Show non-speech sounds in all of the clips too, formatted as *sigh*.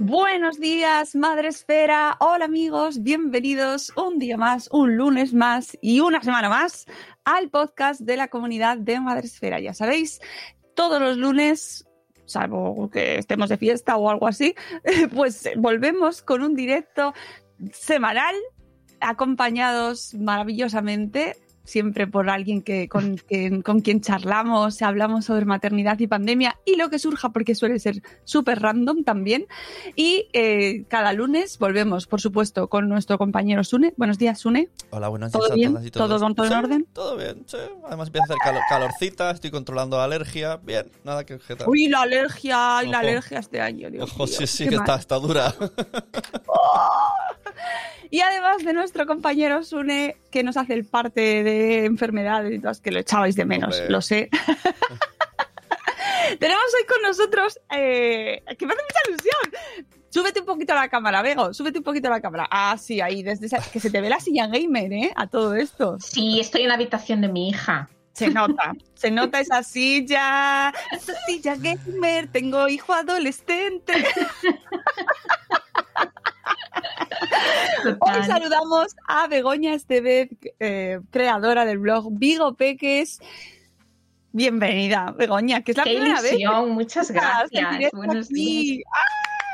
Buenos días, Madre Esfera. Hola amigos, bienvenidos un día más, un lunes más y una semana más al podcast de la comunidad de Madre Esfera. Ya sabéis, todos los lunes, salvo que estemos de fiesta o algo así, *laughs* pues volvemos con un directo semanal acompañados maravillosamente siempre por alguien que, con, que- con quien charlamos, hablamos sobre maternidad y pandemia y lo que surja, porque suele ser súper random también. Y eh, cada lunes volvemos, por supuesto, con nuestro compañero Sune. Buenos días, Sune. Hola, buenos ¿Todo días a bien? todas y todos. ¿Todo con todo en orden? Todo bien, sí. Además empieza a hacer calo- calorcita, estoy controlando la alergia. Bien, nada que objetar. Uy, la alergia, y la alergia este año. Dios Ojo, sí, sí, que está, está dura. *laughs* Y además de nuestro compañero Sune, que nos hace el parte de enfermedades y todas, que lo echabais de menos, Hombre. lo sé. *laughs* Tenemos hoy con nosotros, eh, que me hace mucha ilusión. Súbete un poquito a la cámara, Bego, súbete un poquito a la cámara. Ah, sí, ahí, desde esa- que se te ve la silla gamer, ¿eh? A todo esto. Sí, estoy en la habitación de mi hija. Se nota, se nota esa silla, esa silla gamer, tengo hijo adolescente. Hoy saludamos a Begoña Estevez, eh, creadora del blog Vigo Peques. Bienvenida, Begoña, que es la Qué primera vez. que ilusión, muchas estás en gracias. Buenos aquí. días.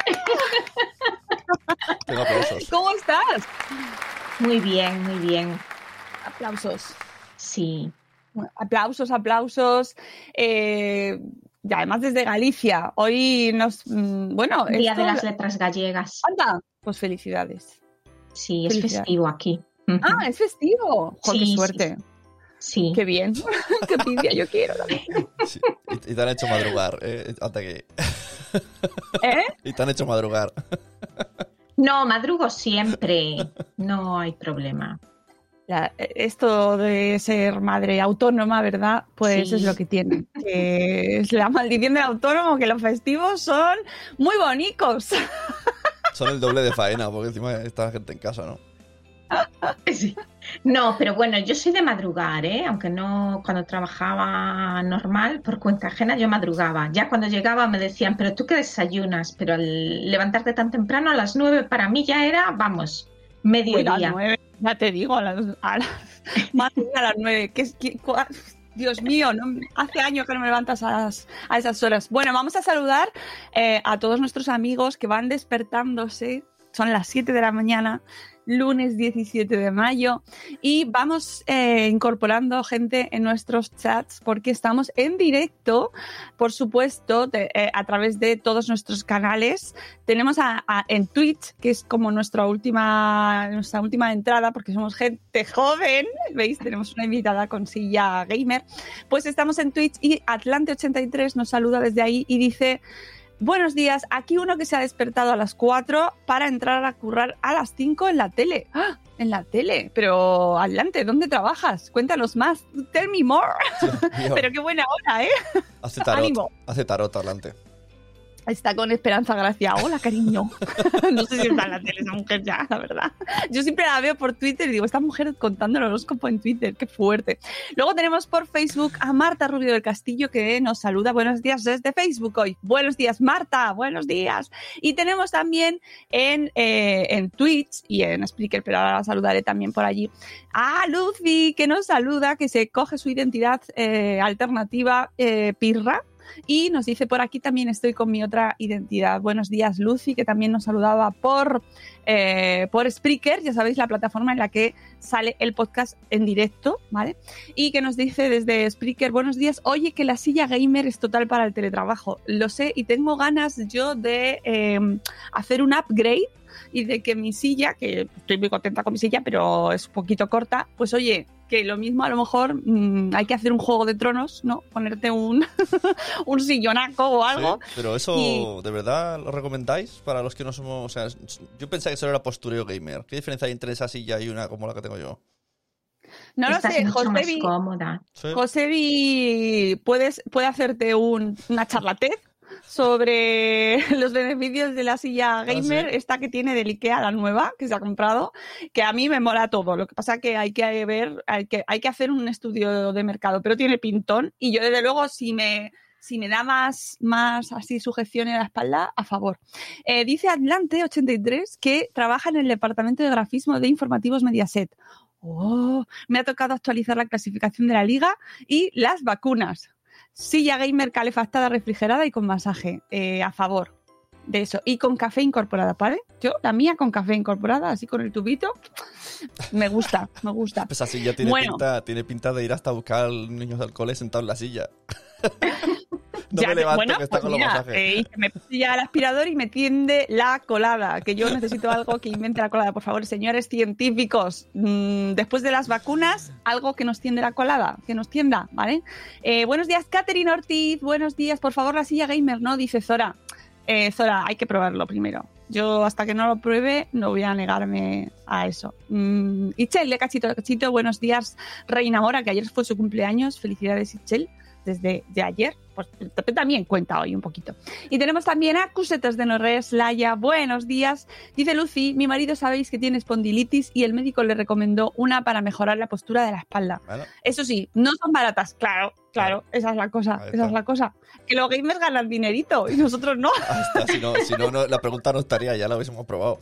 *laughs* Tengo aplausos. ¿Cómo estás? Muy bien, muy bien. Aplausos. Sí. Aplausos, aplausos. Eh, y además desde Galicia. Hoy nos. mm, Bueno, Día esto- de las letras gallegas. Anda, pues felicidades. Sí, es Felicidades. festivo aquí. Ah, es festivo. Qué sí, suerte. Sí. Qué bien. *laughs* qué envidia yo quiero también. Sí, Y, y te han hecho madrugar. Eh, hasta que... ¿Eh? Y te han hecho madrugar. No, madrugo siempre. No hay problema. Eh, esto de ser madre autónoma, ¿verdad? Pues Sí. es lo que tiene. Que es la maldición del autónomo, que los festivos son muy bonitos. *laughs* Son el doble de faena, porque encima está la gente en casa, ¿no? *laughs* Sí. No, pero bueno, yo soy de madrugar, ¿eh? Aunque no cuando trabajaba normal, por cuenta ajena, yo madrugaba. Ya cuando llegaba me decían, pero tú qué desayunas, pero al levantarte tan temprano a las nueve para mí ya era, vamos, Uy, a las mediodía. nueve, ya te digo, a las, a las, *laughs* a las nueve. ¿Qué qué- cua- Dios mío, no- hace años que no me levantas a, las- a esas horas. Bueno, vamos a saludar eh, a todos nuestros amigos que van despertándose. Son las 7 de la mañana. Lunes 17 de mayo y vamos eh, incorporando gente en nuestros chats porque estamos en directo, por supuesto, eh, a través de todos nuestros canales. Tenemos a- a- en Twitch, que es como nuestra última, nuestra última entrada, porque somos gente joven, ¿veis? Tenemos una invitada con silla gamer. Pues estamos en Twitch y Atlante83 nos saluda desde ahí y dice... Buenos días, aquí uno que se ha despertado a las 4 para entrar a currar a las 5 en la tele. ¡Ah! En la tele, pero adelante, ¿dónde trabajas? Cuéntanos más. Tell me more. *laughs* Pero qué buena hora, ¿eh? hace tarot. ánimo. Hace tarot adelante. Está con Esperanza Gracia. Hola, cariño. *laughs* no sé si está en la tele esa mujer ya, la verdad. Yo siempre la veo por Twitter y digo, esta mujer contando el horóscopo en Twitter, qué fuerte. Luego tenemos por Facebook a Marta Rubio del Castillo que nos saluda. Buenos días desde Facebook hoy. Buenos días, Marta. Buenos días. Y tenemos también en, eh, en Twitch y en Spreaker, pero ahora la saludaré también por allí, a Lucy que nos saluda, que se coge su identidad eh, alternativa eh, Pirra. Y nos dice por aquí también estoy con mi otra identidad. Buenos días, Lucy, que también nos saludaba por, eh, por Spreaker, ya sabéis, la plataforma en la que sale el podcast en directo, ¿vale? Y que nos dice desde Spreaker, buenos días, oye, que la silla gamer es total para el teletrabajo. Lo sé y tengo ganas yo de eh, hacer un upgrade y de que mi silla, que estoy muy contenta con mi silla, pero es un poquito corta, pues oye, que lo mismo a lo mejor mm, hay que hacer un juego de tronos, ¿no? Ponerte un, *laughs* un sillonaco o algo. Sí, pero eso, Y- ¿de verdad lo recomendáis para los que no somos...? O sea, yo pensaba que solo era postureo gamer. ¿Qué diferencia hay entre esa silla y una como la que tengo yo? No lo Estás sé, Josebi. Josebi puedes, puede hacerte un, una charlatez sobre *laughs* los beneficios de la silla gamer, sí? esta que tiene del Ikea, la nueva, que se ha comprado, que a mí me mola todo. Lo que pasa que hay que ver, hay que, hay que hacer un estudio de mercado, pero tiene pintón y yo desde luego si me, si me da más, más así sujeción en la espalda, a favor. Eh, dice Atlante83 que trabaja en el departamento de grafismo de informativos Mediaset. Oh, me ha tocado actualizar la clasificación de la liga y las vacunas. Silla gamer calefactada, refrigerada y con masaje. Eh, a favor de eso. Y con café incorporada, ¿vale? Yo, la mía con café incorporada, así con el tubito. Me gusta, me gusta. *laughs* Esa silla tiene, Bueno. pinta, tiene pinta de ir hasta buscar a los niños del cole sentado en la silla. *laughs* no Ya, me levanto bueno, que está pues con los mira, masajes. eh, me pilla el aspirador y me tiende la colada, que yo necesito algo que invente la colada. Por favor, señores científicos, mm, después de las vacunas, algo que nos tiende la colada, que nos tienda, ¿vale? Eh, buenos días, Catherine Ortiz, buenos días, por favor, la silla gamer, ¿no? Dice Zora. Eh, Zora, hay que probarlo primero. Yo hasta que no lo pruebe no voy a negarme a eso. Mm, Itchel de Cachito de Cachito, buenos días, Reina Mora, que ayer fue su cumpleaños. Felicidades, Itchel, desde de ayer. Pues también cuenta hoy un poquito. Y tenemos también a Cusetas de Norres, Laia, buenos días. Dice Lucy, mi marido sabéis que tiene espondilitis y el médico le recomendó una para mejorar la postura de la espalda. Bueno, Eso sí, no son baratas, claro, claro, esa es la cosa, esa es la cosa. Que los gamers ganan dinerito y nosotros no. Si no, si no, no, la pregunta no estaría, ya la hubiésemos probado.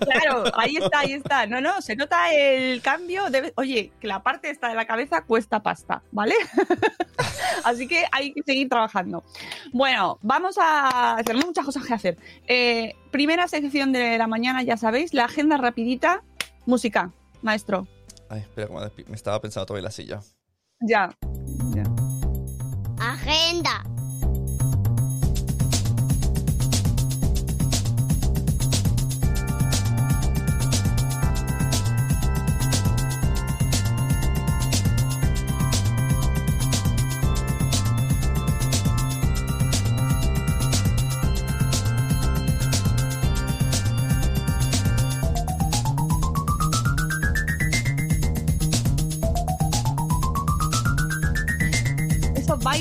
Claro, ahí está, ahí está. No, no, se nota el cambio. Oye, que la parte esta de la cabeza cuesta pasta, ¿vale? *laughs* Así que hay que seguir trabajando. Bueno, vamos a... Tenemos muchas cosas que hacer. Eh, primera sección de la mañana, ya sabéis, la agenda rapidita. Música, maestro. Ay, espera, me estaba pensando todavía en la silla. Ya. ya. Agenda.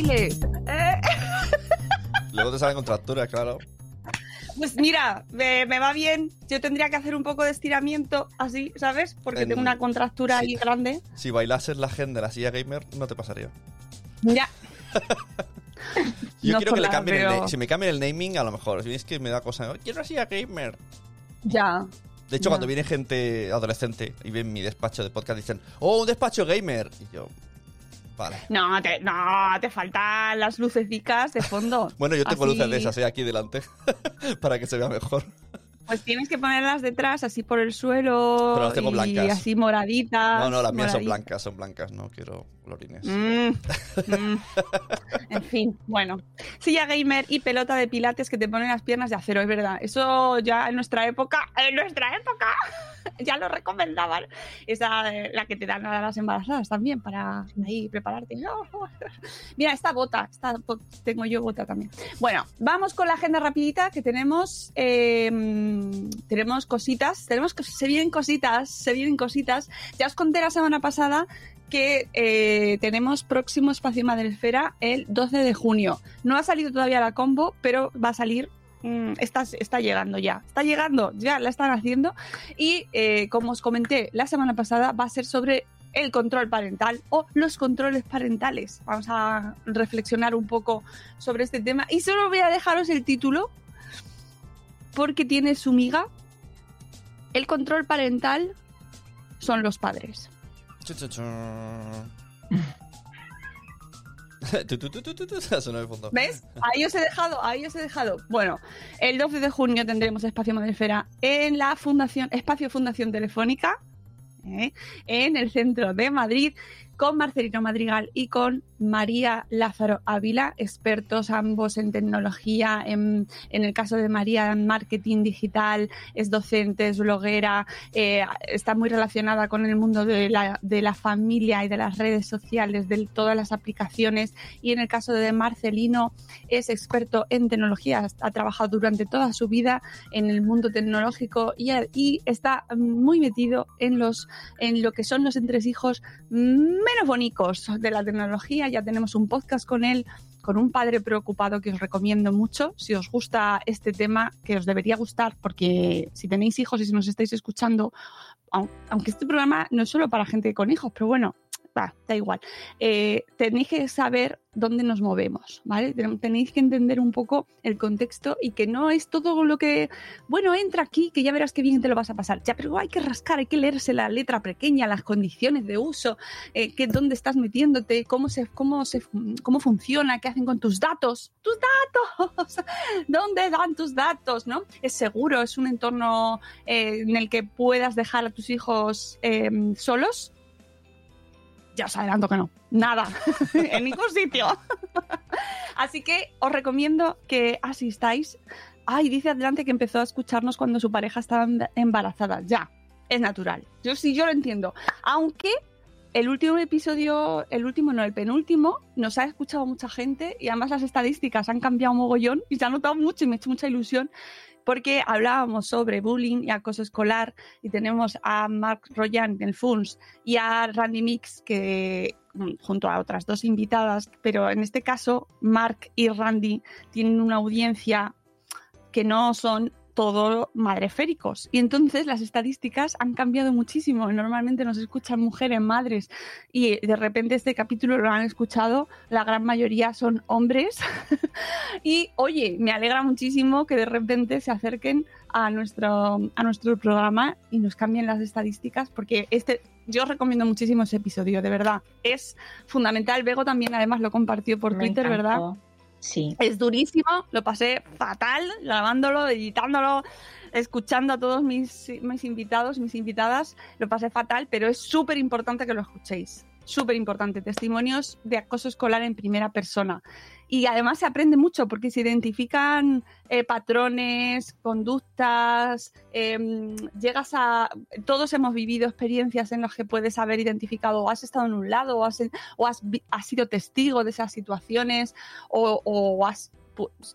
Eh, *laughs* Luego te salen contracturas, claro. Pues mira, me, me va bien. Yo tendría que hacer un poco de estiramiento así, ¿sabes? Porque En- tengo una contractura sí. ahí grande. Si bailases la agenda de la silla gamer, no te pasaría. Ya. *laughs* Yo No quiero que le cambien el pero- na- Si me cambien el naming, a lo mejor. Si es que me da cosa. "Oh, Quiero una silla gamer. Ya. De hecho, Ya. cuando viene gente adolescente y ven mi despacho de podcast, dicen, ¡Oh, un despacho gamer! Y yo, vale. No, te, no, te faltan las lucecicas de fondo. *laughs* Bueno, yo tengo Así- luces de esas eh, aquí delante *laughs* para que se vea mejor. Pues tienes que ponerlas detrás, así por el suelo. Pero las tengo y blancas. así moraditas. No, no, las mías son blancas, son blancas, no quiero Mm, *laughs* mm. En fin, bueno. Silla gamer y pelota de pilates que te ponen las piernas de acero, es verdad. Eso ya en nuestra época, en nuestra época, *laughs* ya lo recomendaban. Esa, eh, la que te dan a las embarazadas también para ahí prepararte. *laughs* Mira, esta bota, esta tengo yo bota también. Bueno, vamos con la agenda rapidita que tenemos. eh, tenemos cositas, tenemos se vienen cositas, se vienen cositas. Ya os conté la semana pasada que eh, tenemos próximo espacio Madresfera el 12 de junio. No ha salido todavía la combo, pero va a salir. mm, Está, llegando ya, está llegando, ya la están haciendo. Y eh, como os comenté la semana pasada, va a ser sobre el control parental o los controles parentales. Vamos a reflexionar un poco sobre este tema. Y solo voy a dejaros el título porque tiene su miga. El control parental son los padres. ¿Ves? Ahí os he dejado, ahí os he dejado. Bueno, el 12 de junio tendremos Espacio Madresfera en la Fundación, Espacio Fundación Telefónica, ¿eh? en el centro de Madrid, con Marcelino Madrigal y con María Lázaro Ávila, expertos ambos en tecnología, en, el caso de María en marketing digital, es docente, es bloguera, eh, está muy relacionada con el mundo de la, de la familia y de las redes sociales, de todas las aplicaciones y en el caso de Marcelino es experto en tecnología, ha trabajado durante toda su vida en el mundo tecnológico y, está muy metido en los en lo que son los entresijos menos bonitos de la tecnología. Ya tenemos un podcast con él, con un padre preocupado que os recomiendo mucho. Si os gusta este tema, que os debería gustar, porque si tenéis hijos y si nos estáis escuchando, aun- aunque este programa no es solo para gente con hijos, pero bueno, da igual. Eh, tenéis que saber dónde nos movemos, ¿vale? Ten- Tenéis que entender un poco el contexto y que no es todo lo que, bueno, entra aquí, que ya verás qué bien te lo vas a pasar. Ya, pero hay que rascar, hay que leerse la letra pequeña, las condiciones de uso, eh, que, dónde estás metiéndote, cómo, se, cómo, se, cómo funciona, qué hacen con tus datos. ¡Tus datos! *laughs* ¿Dónde dan tus datos? ¿no? Es seguro, es un entorno eh, en el que puedas dejar a tus hijos eh, solos. Ya os adelanto que no. Nada. *laughs* en ningún sitio. *laughs* Así que os recomiendo que asistáis. Ay, dice adelante que empezó a escucharnos cuando su pareja estaba em- embarazada. Ya, es natural. Yo sí, yo lo entiendo. Aunque el último episodio, el último no, el penúltimo, nos ha escuchado mucha gente y además las estadísticas han cambiado mogollón y se ha notado mucho y me ha hecho mucha ilusión porque hablábamos sobre bullying y acoso escolar y tenemos a Mark Royan del FUNS y a Randy Mix que mm, junto a otras dos invitadas, pero en este caso Mark y Randy tienen una audiencia que no son todo madreféricos. Y entonces las estadísticas han cambiado muchísimo. Normalmente nos escuchan mujeres, madres, y de repente este capítulo lo han escuchado, la gran mayoría son hombres. *laughs* y oye, me alegra muchísimo que de repente se acerquen a nuestro, a nuestro programa y nos cambien las estadísticas, porque este, yo os recomiendo muchísimo ese episodio, de verdad. Es fundamental. Bego también además lo compartió por Me Twitter, ¿verdad? Sí. Es durísimo, lo pasé fatal grabándolo, editándolo, escuchando a todos mis, mis invitados, mis invitadas, lo pasé fatal, pero es súper importante que lo escuchéis. Súper importante, testimonios de acoso escolar en primera persona. Y además se aprende mucho porque se identifican eh, patrones, conductas, em, llegas a... Todos hemos vivido experiencias en las que puedes haber identificado o has estado en un lado o has, o has, sido testigo de esas situaciones o, has,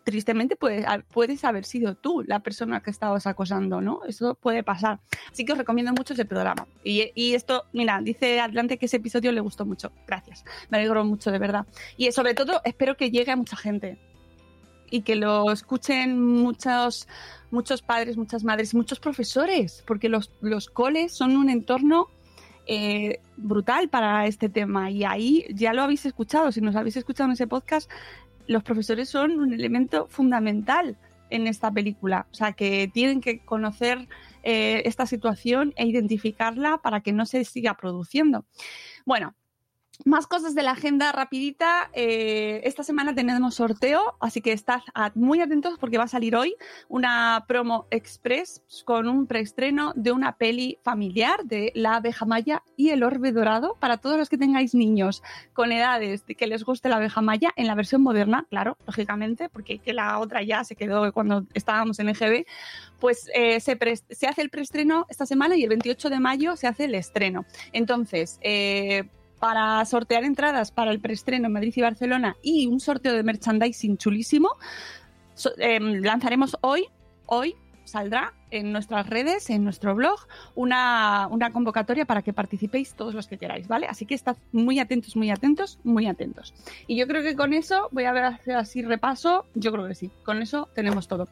tristemente puedes, puedes haber sido tú la persona que estabas acosando, ¿no? Eso puede pasar. Así que os recomiendo mucho ese programa. Y, y esto, mira, dice Atlante que ese episodio le gustó mucho. Gracias. Me alegro mucho, de verdad. Y sobre todo, espero que llegue a mucha gente y que lo escuchen muchos, muchos padres, muchas madres muchos profesores, porque los, los coles son un entorno eh, brutal para este tema. Y ahí ya lo habéis escuchado, si nos habéis escuchado en ese podcast, los profesores son un elemento fundamental en esta película. O sea, que tienen que conocer eh, esta situación e identificarla para que no se siga produciendo. Bueno, más cosas de la agenda rapidita. Eh, esta semana tenemos sorteo, así que estad muy atentos porque va a salir hoy una promo express con un preestreno de una peli familiar de La abeja maya y el orbe dorado para todos los que tengáis niños con edades de que les guste la abeja maya en la versión moderna, claro, lógicamente, porque que la otra ya se quedó cuando estábamos en EGB, pues eh, se hace el preestreno esta semana y el 28 de mayo se hace el estreno. Entonces, eh, para sortear entradas para el preestreno en Madrid y Barcelona y un sorteo de merchandising chulísimo, em, lanzaremos hoy, hoy saldrá en nuestras redes, en nuestro blog, una, una convocatoria para que participéis todos los que queráis, ¿vale? Así que estad muy atentos, muy atentos, muy atentos. Y yo creo que con eso, voy a ver así repaso, yo creo que sí, con eso tenemos todo.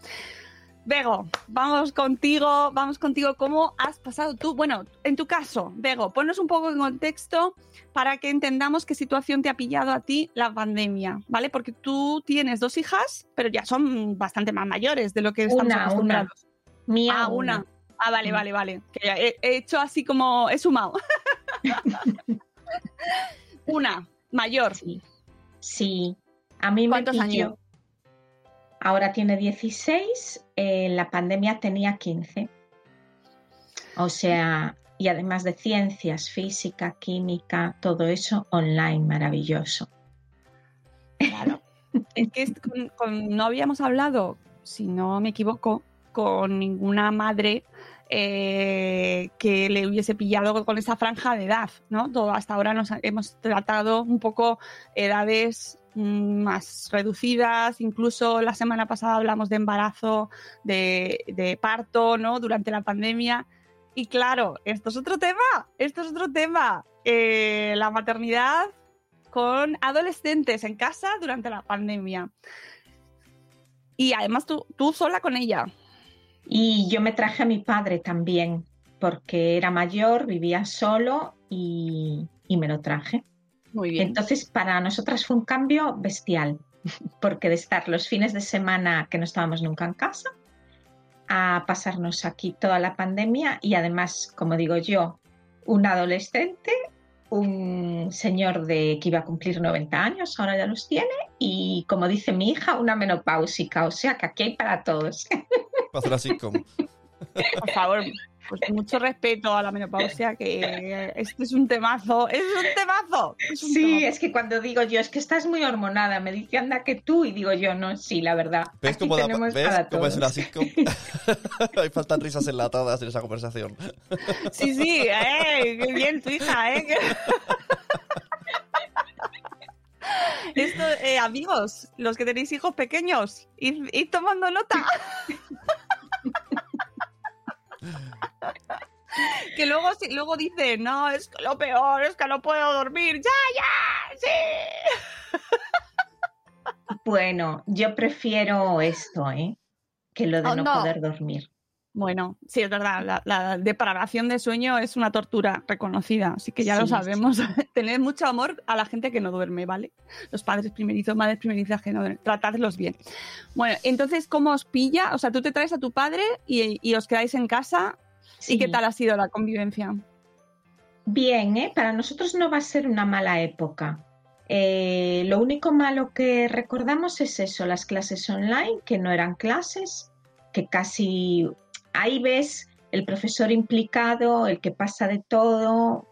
Bego, vamos contigo, vamos contigo. ¿Cómo has pasado tú? Bueno, en tu caso, Bego, ponnos un poco en contexto para que entendamos qué situación te ha pillado a ti la pandemia, ¿vale? Porque tú tienes dos hijas, pero ya son bastante más mayores de lo que estamos Una, una. acostumbrados. Mía, Ah, una. Ah, vale, Mm. vale, vale. Que he, he hecho así como he sumado. *laughs* una, mayor. Sí. Sí. A mí me ¿Cuántos pilló- años? Ahora tiene 16, en la pandemia tenía 15. O sea, y además de ciencias, física, química, todo eso online, maravilloso. Claro. *laughs* es que es- con- con- no habíamos hablado, si no me equivoco, con ninguna madre eh, que le hubiese pillado con esa franja de edad, ¿no? Todo, hasta ahora nos hemos tratado un poco edades más reducidas, incluso la semana pasada hablamos de embarazo, de, de parto, ¿no? Durante la pandemia. Y claro, esto es otro tema, esto es otro tema. Eh, la maternidad con adolescentes en casa durante la pandemia. Y además tú, tú sola con ella. Y yo me traje a mi padre también, porque era mayor, vivía solo y, y me lo traje. Muy Entonces, para nosotras fue un cambio bestial, porque de estar los fines de semana que no estábamos nunca en casa, a pasarnos aquí toda la pandemia y además, como digo yo, un adolescente, un señor de que iba a cumplir 90 años, ahora ya los tiene, y como dice mi hija, una menopáusica, o sea que aquí hay para todos. Para. Por favor, pues mucho respeto a la menopausia, que este es un temazo, es un temazo. es un Sí, temazo. es que cuando digo yo, es que estás muy hormonada, me dice anda que tú, y digo yo, no, sí, la verdad. ¿Ves cómo, da- tenemos ¿ves cómo es una sitcom? *laughs* *laughs* Hay faltan risas enlatadas en esa conversación. Sí, sí, eh, qué bien tu hija, ¿eh? *laughs* Esto, eh, amigos, los que tenéis hijos pequeños, id, id tomando nota. *laughs* que luego, luego dice, no, es que lo peor, es que no puedo dormir. ¡Ya, ya! ¡Sí! *laughs* Bueno, yo prefiero esto, ¿eh? Que lo de Oh, no, no. poder dormir. Bueno, sí, es verdad, la, la depravación de sueño es una tortura reconocida, así que ya lo Sí, sabemos. *laughs* Tened mucho amor a la gente que no duerme, ¿vale? Los padres primerizos, madres primerizas que no duermen, tratadlos bien. Bueno, entonces, ¿cómo os pilla? O sea, tú te traes a tu padre y, y os quedáis en casa. Sí. ¿Y qué tal ha sido la convivencia? Bien, ¿eh? Para nosotros no va a ser una mala época. Eh, lo único malo que recordamos es eso, las clases online, que no eran clases, que casi ahí ves el profesor implicado, el que pasa de todo,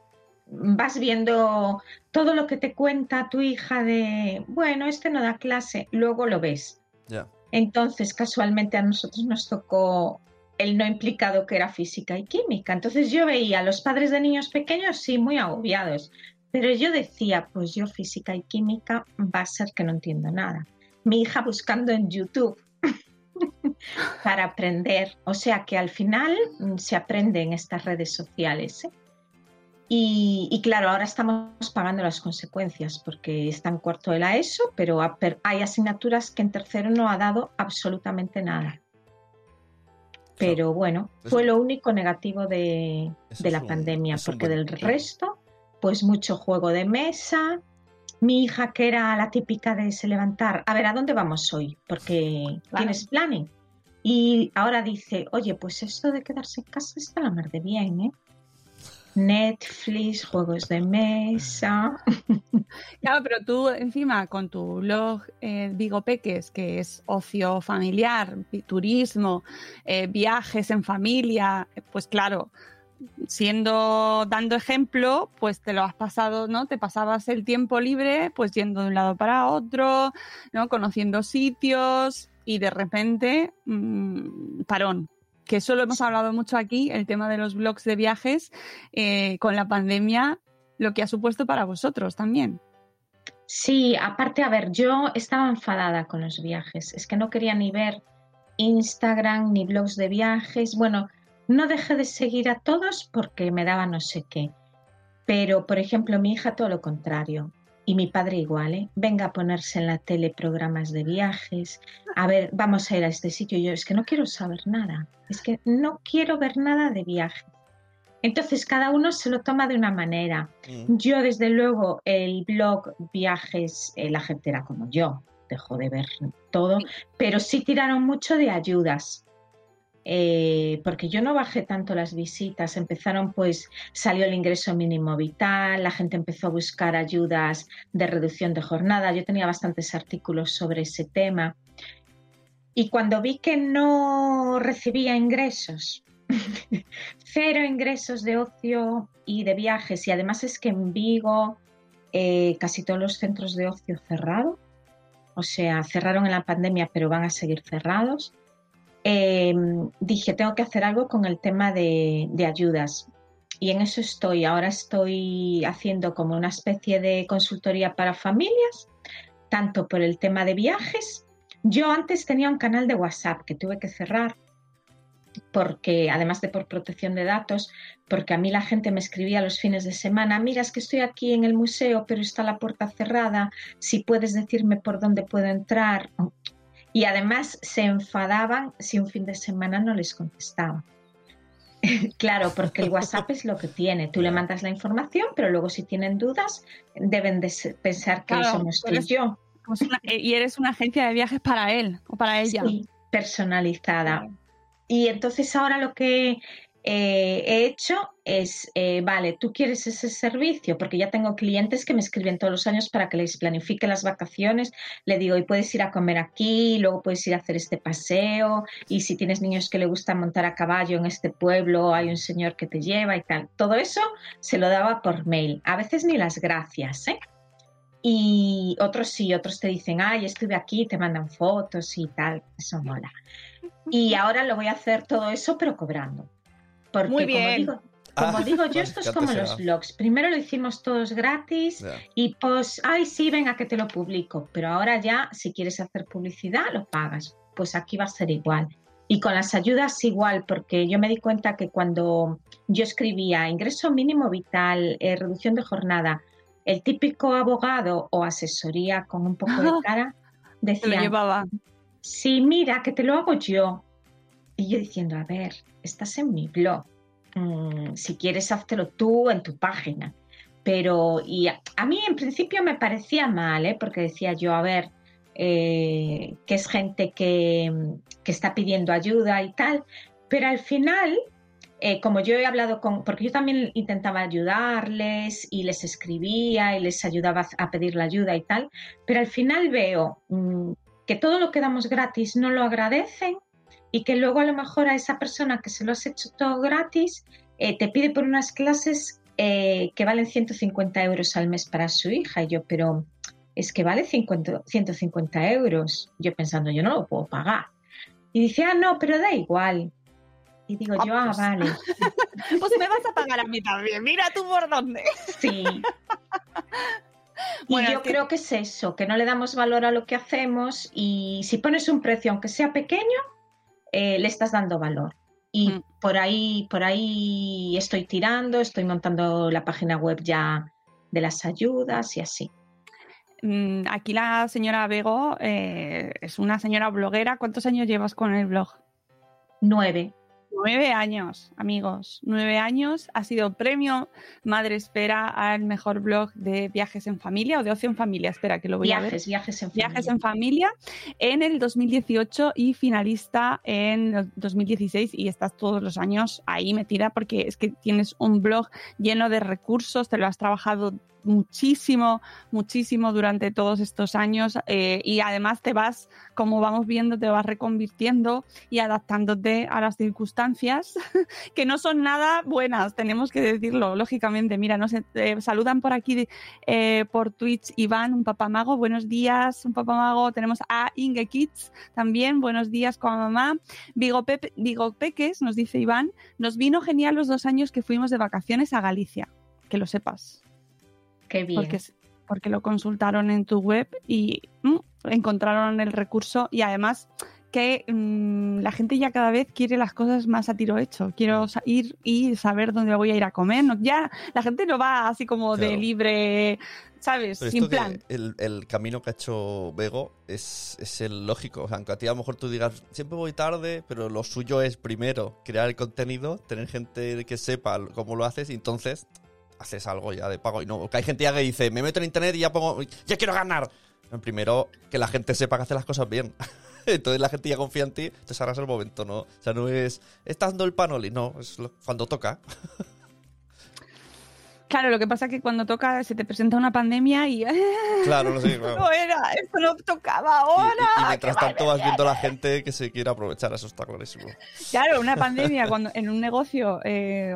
vas viendo todo lo que te cuenta tu hija de, bueno, este no da clase, luego lo ves. Ya. Entonces, casualmente a nosotros nos tocó el no implicado que era física y química. Entonces yo veía a los padres de niños pequeños, sí, muy agobiados, pero yo decía, pues yo física y química va a ser que no entiendo nada. Mi hija buscando en YouTube *laughs* para aprender, o sea que al final mm, se aprende en estas redes sociales. ¿eh? Y, claro, ahora estamos pagando las consecuencias porque está en cuarto de la ESO, pero ha per- hay asignaturas que en tercero no ha dado absolutamente nada. Pero bueno, Eso- fue lo único negativo de, la un- pandemia, porque buen del resto, pues mucho juego de mesa. Mi hija, que era la típica de se levantar, a ver, ¿a dónde vamos hoy? Porque Claro. tienes planning. Y ahora dice, oye, pues esto de quedarse en casa está la mar de bien, ¿eh? Netflix, juegos de mesa. *laughs* Claro, pero tú encima con tu blog eh, Vigo Peques, que es ocio familiar, turismo, eh, viajes en familia, pues claro, siendo dando ejemplo, pues te lo has pasado, ¿no? Te pasabas el tiempo libre, pues yendo de un lado para otro, ¿no? Conociendo sitios y de repente mmm, parón. Que eso lo hemos hablado mucho aquí, el tema de los blogs de viajes, eh, con la pandemia, lo que ha supuesto para vosotros también. Sí, aparte, a ver, yo estaba enfadada con los viajes, es que no quería ni ver Instagram ni blogs de viajes. Bueno, no dejé de seguir a todos porque me daba no sé qué. Pero, por ejemplo, mi hija todo lo contrario. Y mi padre igual, ¿eh? Venga a ponerse en la tele programas de viajes. A ver, vamos a ir a este sitio. Yo es que no quiero saber nada. Es que no quiero ver nada de viajes. Entonces, cada uno se lo toma de una manera. Mm. Yo, desde luego, el blog viajes, eh, la gente era como yo, dejó de ver todo, pero sí tiraron mucho de ayudas. Eh, porque yo no bajé tanto las visitas, empezaron pues, salió el ingreso mínimo vital, la gente empezó a buscar ayudas de reducción de jornada, yo tenía bastantes artículos sobre ese tema. Y cuando vi que no recibía ingresos, *laughs* cero ingresos de ocio y de viajes, y además es que en Vigo eh, casi todos los centros de ocio cerrados, o sea, cerraron en la pandemia pero van a seguir cerrados eh, dije, tengo que hacer algo con el tema de, ayudas. Y en eso estoy. Ahora estoy haciendo como una especie de consultoría para familias, tanto por el tema de viajes. Yo antes tenía un canal de WhatsApp que tuve que cerrar porque además de por protección de datos, porque a mí la gente me escribía los fines de semana, mira, es que estoy aquí en el museo, pero está la puerta cerrada, si puedes decirme por dónde puedo entrar. Y además se enfadaban si un fin de semana no les contestaba. *laughs* claro, porque el WhatsApp es lo que tiene. Tú le mandas la información, pero luego si tienen dudas deben de pensar que eso no estoy yo. Eh, y eres una agencia de viajes para él o para ella. Sí, personalizada. Y entonces ahora lo que eh, he hecho es, eh, vale, tú quieres ese servicio, porque ya tengo clientes que me escriben todos los años para que les planifique las vacaciones. Le digo, y puedes ir a comer aquí, luego puedes ir a hacer este paseo, y si tienes niños que le gusta montar a caballo en este pueblo, hay un señor que te lleva y tal. Todo eso se lo daba por mail. A veces ni las gracias, ¿eh? Y otros sí, otros te dicen, ay, estuve aquí, te mandan fotos y tal, eso mola. Y ahora lo voy a hacer todo eso, pero cobrando. Porque, Muy bien. *laughs* Como ah, digo, yo, esto es como los blogs. Primero lo hicimos todos gratis y pues, ay, sí, venga que te lo publico. Pero ahora ya, si quieres hacer publicidad, lo pagas. Pues aquí va a ser igual. Y con las ayudas igual, porque yo me di cuenta que cuando yo escribía ingreso mínimo vital, eh, reducción de jornada, el típico abogado o asesoría con un poco de *laughs* cara decía, llevaba. Sí, mira, que te lo hago yo. Y yo diciendo, a ver, estás en mi blog. Mm, si quieres, háztelo tú en tu página. Pero, y a, mí en principio me parecía mal, ¿eh? porque decía yo, a ver, eh, que es gente que, que, está pidiendo ayuda y tal, pero al final, eh, como yo he hablado con, porque yo también intentaba ayudarles y les escribía y les ayudaba a pedir la ayuda y tal, pero al final veo mm, que todo lo que damos gratis no lo agradecen y que luego a lo mejor a esa persona que se lo has hecho todo gratis eh, te pide por unas clases eh, que valen 150 euros al mes para su hija. Y yo, pero es que vale 150 euros. Yo pensando, yo no lo puedo pagar. Y dice, ah, no, pero da igual. Y digo, yo, ah, vale. *laughs* pues me vas a pagar a mí también. Mira tú por dónde. Sí. *laughs* *laughs* Y yo creo que es eso, que no le damos valor a lo que hacemos y si pones un precio, aunque sea pequeño, eh, le estás dando valor. Y mm. por ahí, por ahí estoy tirando, estoy montando la página web ya de las ayudas y así. Mm, aquí la señora Bego eh, es una señora bloguera. ¿Cuántos años llevas con el blog? Nueve. Nueve años, amigos. Nueve años. Ha sido premio Madre Espera al mejor blog de viajes en familia o de ocio en familia. Espera, que lo voy a ver. Viajes en familia. Viajes en familia en el 2018 y finalista en 2016. Y estás todos los años ahí metida porque es que tienes un blog lleno de recursos, te lo has trabajado muchísimo, muchísimo durante todos estos años eh, y además te vas, como vamos viendo, te vas reconvirtiendo y adaptándote a las circunstancias *laughs* que no son nada buenas, tenemos que decirlo, lógicamente. Mira, nos eh, saludan por aquí eh, por Twitch Iván, un papamago, buenos días, un papamago. Tenemos a Inge Kids también, buenos días con mamá. Vigo, Vigo Peques, nos dice Iván, nos vino genial los dos años que fuimos de vacaciones a Galicia, que lo sepas. Qué bien. Porque, porque lo consultaron en tu web y mm, encontraron el recurso y además que mm, la gente ya cada vez quiere las cosas más a tiro hecho. Quiero sa- ir y saber dónde voy a ir a comer. No, ya la gente no va así como de libre, ¿sabes? Pero Sin plan. el, el camino que ha hecho Bego es, es el lógico. O sea, aunque a ti a lo mejor tú digas, siempre voy tarde, pero lo suyo es primero crear el contenido, tener gente que sepa cómo lo haces y entonces haces algo ya de pago. Y no, porque hay gente ya que dice, me meto en internet y ya pongo, ya quiero ganar. Primero, que la gente sepa que hace las cosas bien. *laughs* Entonces la gente ya confía en ti, entonces ahora es el momento, ¿no? O sea, no es, estás dando el panoli, no, es lo- cuando toca. *laughs* Claro, lo que pasa es que cuando toca se te presenta una pandemia y *laughs* Claro, no sé. claro. no era, esto no tocaba ahora. y, y mientras tanto vas viendo a la gente que se quiere aprovechar, eso está clarísimo. Claro, una pandemia cuando en un negocio eh,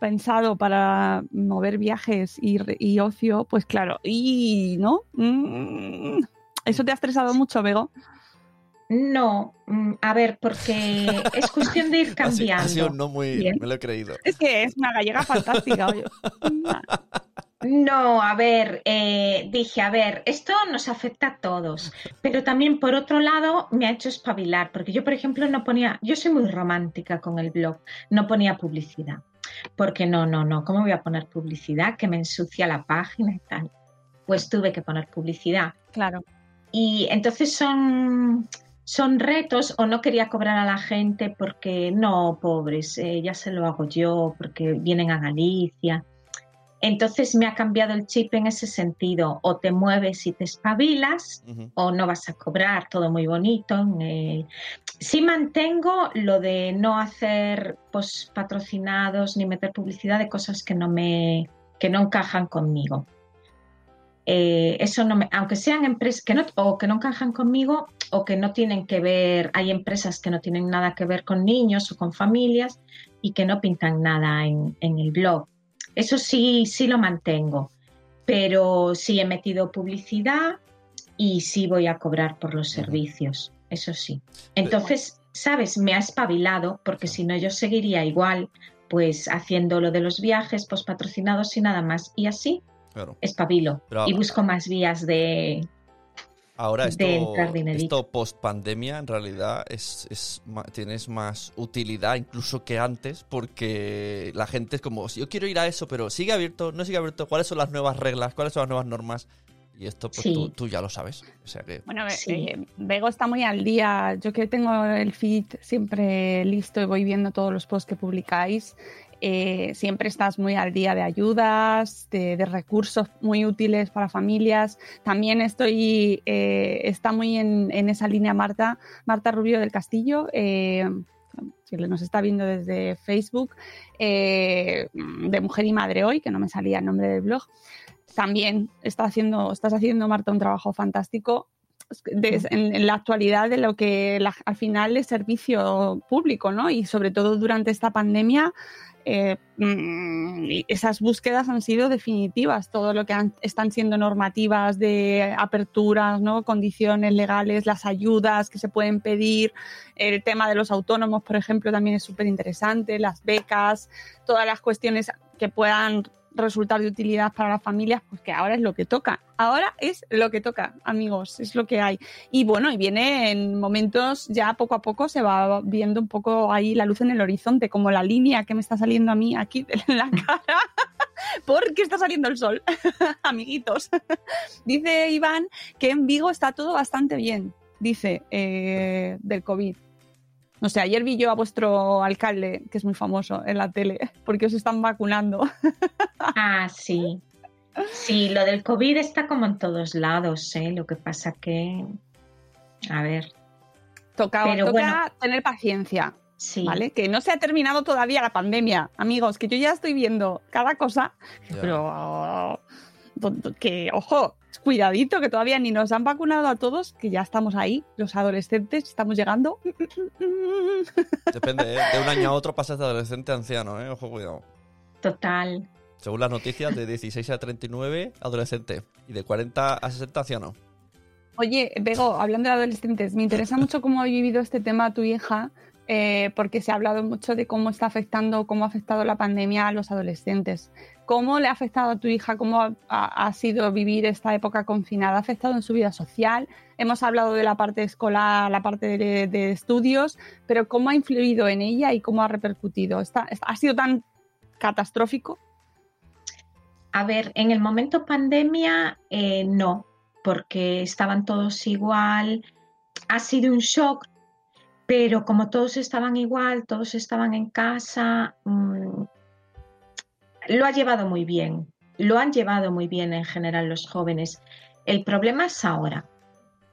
pensado para mover viajes y, re- y ocio, pues claro, y no. Mm, ¿Eso te ha estresado mucho, Bego? No, mm, a ver, porque es cuestión de ir *laughs* Ha sido, cambiando. ha sido no muy. Bien. Me lo he creído. Es que es una gallega fantástica. oye. No, a ver, eh, dije, a ver, esto nos afecta a todos, pero también por otro lado me ha hecho espabilar, porque yo, por ejemplo, no ponía, yo soy muy romántica con el blog, no ponía publicidad, porque no, no, no, ¿cómo voy a poner publicidad que me ensucia la página y tal? Pues tuve que poner publicidad. Claro. Y entonces son, son retos o no quería cobrar a la gente porque no, pobres, eh, ya se lo hago yo, porque vienen a Galicia. Entonces me ha cambiado el chip en ese sentido, o te mueves y te espabilas o no vas a cobrar, todo muy bonito. el- Sí mantengo lo de no hacer post patrocinados ni meter publicidad de cosas que no me que no encajan conmigo. Eh, eso no me, aunque sean empresas que no o que no encajan conmigo o que no tienen que ver, hay empresas que no tienen nada que ver con niños o con familias y que no pintan nada en, en el blog. Eso sí, sí lo mantengo, pero sí he metido publicidad y sí voy a cobrar por los servicios, eso sí. Entonces, sabes, me ha espabilado porque si no yo seguiría igual, pues haciendo lo de los viajes, pues patrocinados y nada más. Y así Claro. espabilo Pero- y busco más vías de... Ahora esto, esto post pandemia en realidad es, es ma- tienes más utilidad incluso que antes porque la gente es como, si yo quiero ir a eso, pero sigue abierto, no sigue abierto, ¿cuáles son las nuevas reglas? ¿Cuáles son las nuevas normas? Y esto pues Sí. tú, tú ya lo sabes. O sea que Bueno, eh, Sí. eh, Bego está muy al día. Yo que tengo el feed siempre listo y voy viendo todos los posts que publicáis. Eh, siempre estás muy al día de ayudas, de, de recursos muy útiles para familias. También estoy, eh, está muy en, en esa línea Marta, Marta Rubio del Castillo. eh, si nos está viendo desde Facebook, eh, de Mujer y Madre Hoy, que no me salía el nombre del blog, también está haciendo, estás haciendo, Marta, un trabajo fantástico de- en, en la actualidad de lo que la- al final es servicio público, ¿no? Y sobre todo durante esta pandemia, eh, mm, esas búsquedas han sido definitivas. Todo lo que están siendo normativas de aperturas, ¿no? Condiciones legales, las ayudas que se pueden pedir, el tema de los autónomos, por ejemplo, también es súper interesante, las becas, todas las cuestiones que puedan resultar de utilidad para las familias, pues que ahora es lo que toca. Ahora es lo que toca, amigos, es lo que hay. Y bueno, y viene en momentos, ya poco a poco se va viendo un poco ahí la luz en el horizonte, como la línea que me está saliendo a mí aquí *laughs* en la cara, porque está saliendo el sol, *laughs* amiguitos. Dice Iván que en Vigo está todo bastante bien, dice, eh, del COVID. No sé, ayer vi yo a vuestro alcalde, que es muy famoso en la tele, *laughs* porque os están vacunando. *laughs* Ah, sí. Sí, lo del COVID está como en todos lados, ¿eh? Lo que pasa que... A ver, Toca, Pero toca bueno. tener paciencia, sí. ¿vale? Que no se ha terminado todavía la pandemia, amigos, que yo ya estoy viendo cada cosa, ya. pero que, ojo, cuidadito, que todavía ni nos han vacunado a todos, que ya estamos ahí, los adolescentes, estamos llegando. *laughs* Depende, ¿eh? de un año a otro pasas de adolescente a anciano, ¿eh? Ojo, cuidado. Total. Según las noticias, de 16 a 39, adolescente. Y de 40 a 60, anciano. Oye, Bego, hablando de adolescentes, me interesa mucho cómo ha vivido este tema tu hija, eh, porque se ha hablado mucho de cómo está afectando, cómo ha afectado la pandemia a los adolescentes. ¿Cómo le ha afectado a tu hija? ¿Cómo ha, sido vivir esta época confinada? ¿Ha afectado en su vida social? Hemos hablado de la parte escolar, la parte de, estudios, pero ¿cómo ha influido en ella y cómo ha repercutido? ¿Está, ¿Ha sido tan catastrófico? A ver, en el momento pandemia, eh, no, porque estaban todos igual. Ha sido un shock, pero como todos estaban igual, todos estaban en casa, mmm, lo ha llevado muy bien. Lo han llevado muy bien en general los jóvenes. El problema es ahora.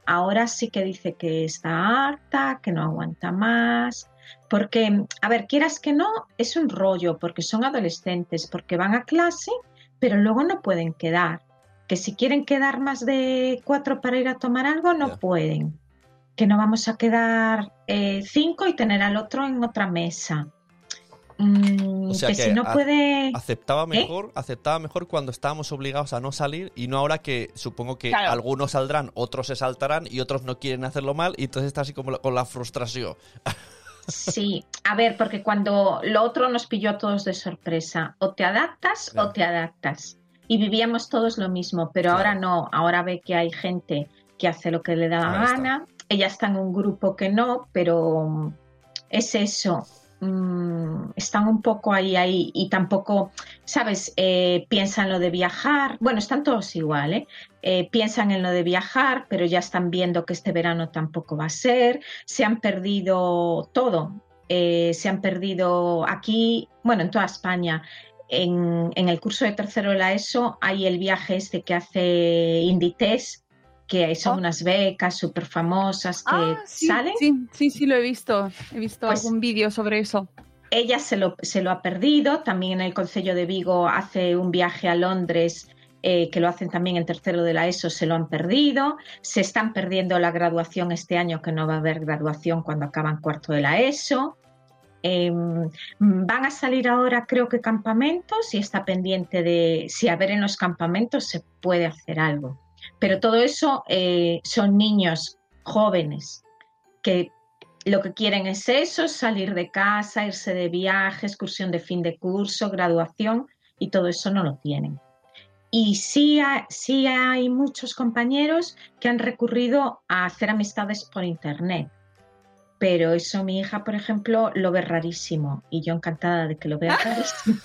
Ahora sí que dice que está harta, que no aguanta más, porque, a ver, quieras que no, es un rollo, porque son adolescentes, porque van a clase, pero luego no pueden quedar. Que si quieren quedar más de cuatro para ir a tomar algo, no pueden. Que no vamos a quedar eh, cinco y tener al otro en otra mesa. Mm, O sea que, que si no puede... Aceptaba ¿Eh? mejor, aceptaba mejor cuando estábamos obligados a no salir y no ahora que supongo que Claro. algunos saldrán, otros se saltarán y otros no quieren hacerlo mal y entonces está así como la- con la frustración. *laughs* Sí, a ver, porque cuando lo otro nos pilló a todos de sorpresa, o te adaptas Claro. o te adaptas. Y vivíamos todos lo mismo, pero Claro. ahora no, ahora ve que hay gente que hace lo que le da la Ahí está. gana, ella está en un grupo que no, pero es eso, mm, están un poco ahí, ahí, y tampoco, ¿sabes? Eh, piensan lo de viajar, bueno, están todos igual, ¿eh? Eh, piensan en lo de viajar, pero ya están viendo que este verano tampoco va a ser, se han perdido todo, se han perdido aquí, bueno, en toda España. En, en el curso de tercero de la ESO hay el viaje este que hace Inditex, que son Oh. unas becas súper famosas que Ah, sí, salen. Sí, sí, sí, lo he visto. He visto Pues- algún vídeo sobre eso. Ella se lo, se lo ha perdido. También en el Concello de Vigo hace un viaje a Londres, eh, que lo hacen también en tercero de la ESO, se lo han perdido. Se están perdiendo la graduación este año, que no va a haber graduación cuando acaban cuarto de la ESO. Eh, van a salir ahora, creo que campamentos, y está pendiente de si a ver en los campamentos se puede hacer algo. Pero todo eso eh, son niños jóvenes que lo que quieren es eso, salir de casa, irse de viaje, excursión de fin de curso, graduación, y todo eso no lo tienen. Y sí, sí hay muchos compañeros que han recurrido a hacer amistades por internet. Pero eso mi hija, por ejemplo, lo ve rarísimo. Y yo encantada de que lo vea *laughs* rarísimo.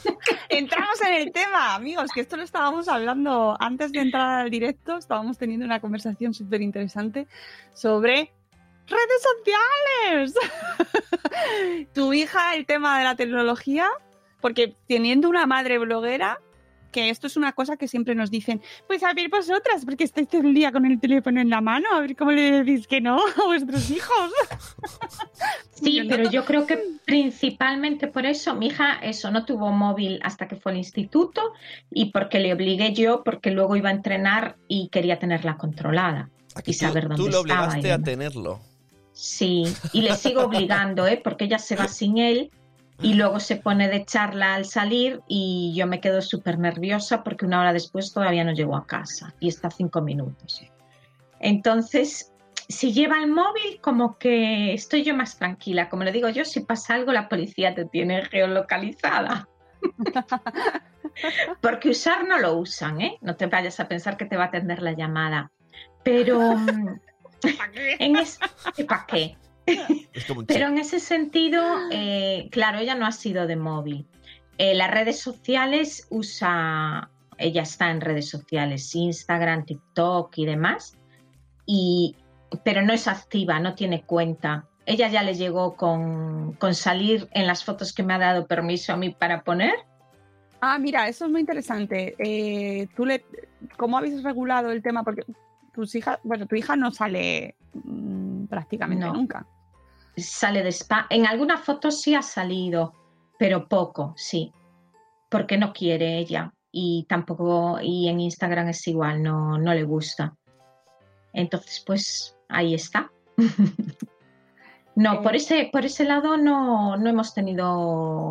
Entramos en el tema, amigos, que esto lo estábamos hablando antes de entrar al directo, estábamos teniendo una conversación súper interesante sobre redes sociales. *laughs* tu hija, el tema de la tecnología, porque teniendo una madre bloguera, que esto es una cosa que siempre nos dicen, pues a ver vosotras, porque estáis todo el día con el teléfono en la mano, a ver cómo le decís que no a vuestros hijos. *laughs* Sí, Yo pero yo creo que principalmente por eso mi hija eso no tuvo móvil hasta que fue al instituto y porque le obligué yo porque luego iba a entrenar y quería tenerla controlada. Aquí Y saber tú, dónde tú lo estaba obligaste a tenerlo. Sí, y le sigo obligando, ¿eh? porque ella se va *laughs* sin él y luego se pone de charla al salir y yo me quedo súper nerviosa porque una hora después todavía no llegó a casa y está cinco minutos. Entonces, si lleva el móvil, como que estoy yo más tranquila. Como le digo yo, si pasa algo, la policía te tiene geolocalizada. *laughs* Porque usar no lo usan, ¿eh? No te vayas a pensar que te va a atender la llamada. Pero *laughs* mm, en es... ¿para qué? *laughs* Es como un Pero en ese sentido, eh, claro, ella no ha sido de móvil. Eh, las redes sociales usa, ella está en redes sociales, Instagram, TikTok y demás, y, pero no es activa, no tiene cuenta. Ella ya le llegó con, con salir en las fotos que me ha dado permiso a mí para poner. Ah, mira, eso es muy interesante. Eh, tú le, ¿Cómo habéis regulado el tema? Porque tus hijas, bueno, tu hija no sale mm, prácticamente No. nunca. Sale de spa. En algunas fotos sí ha salido, pero poco, sí. Porque no quiere ella. y tampoco, y en Instagram es igual, no, no le gusta. Entonces, pues ahí está. *laughs* No, por ese, por ese lado no, no hemos tenido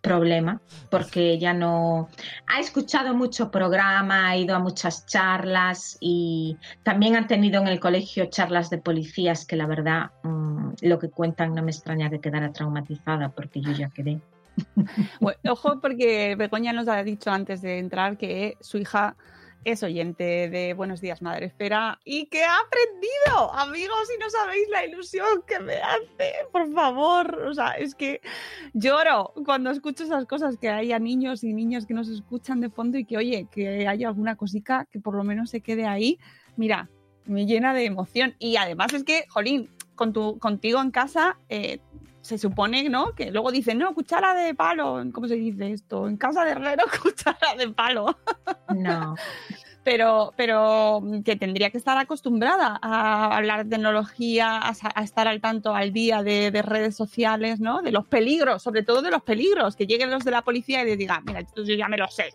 problema, porque ya no ha escuchado mucho programa, ha ido a muchas charlas y también han tenido en el colegio charlas de policías que la verdad mm, lo que cuentan no me extraña que quedara traumatizada porque yo ya quedé. *laughs* Bueno, ojo porque Begoña nos ha dicho antes de entrar que su hija es oyente de Buenos Días Madre Espera y que ha aprendido, amigos, y no sabéis la ilusión que me hace, por favor. O sea, es que lloro cuando escucho esas cosas, que haya niños y niñas que nos escuchan de fondo y que, oye, que haya alguna cosica que por lo menos se quede ahí. Mira, me llena de emoción. Y además es que, Jolín, con tu, contigo en casa, eh, se supone, ¿no? Que luego dicen, no, cuchara de palo, ¿cómo se dice esto? En casa de herrero, *laughs* cuchara de palo. No. *laughs* pero, pero que tendría que estar acostumbrada a hablar de tecnología, a, a estar al tanto al día de, de, redes sociales, ¿no? De los peligros, sobre todo de los peligros, que lleguen los de la policía y le digan, mira, esto yo ya me lo sé.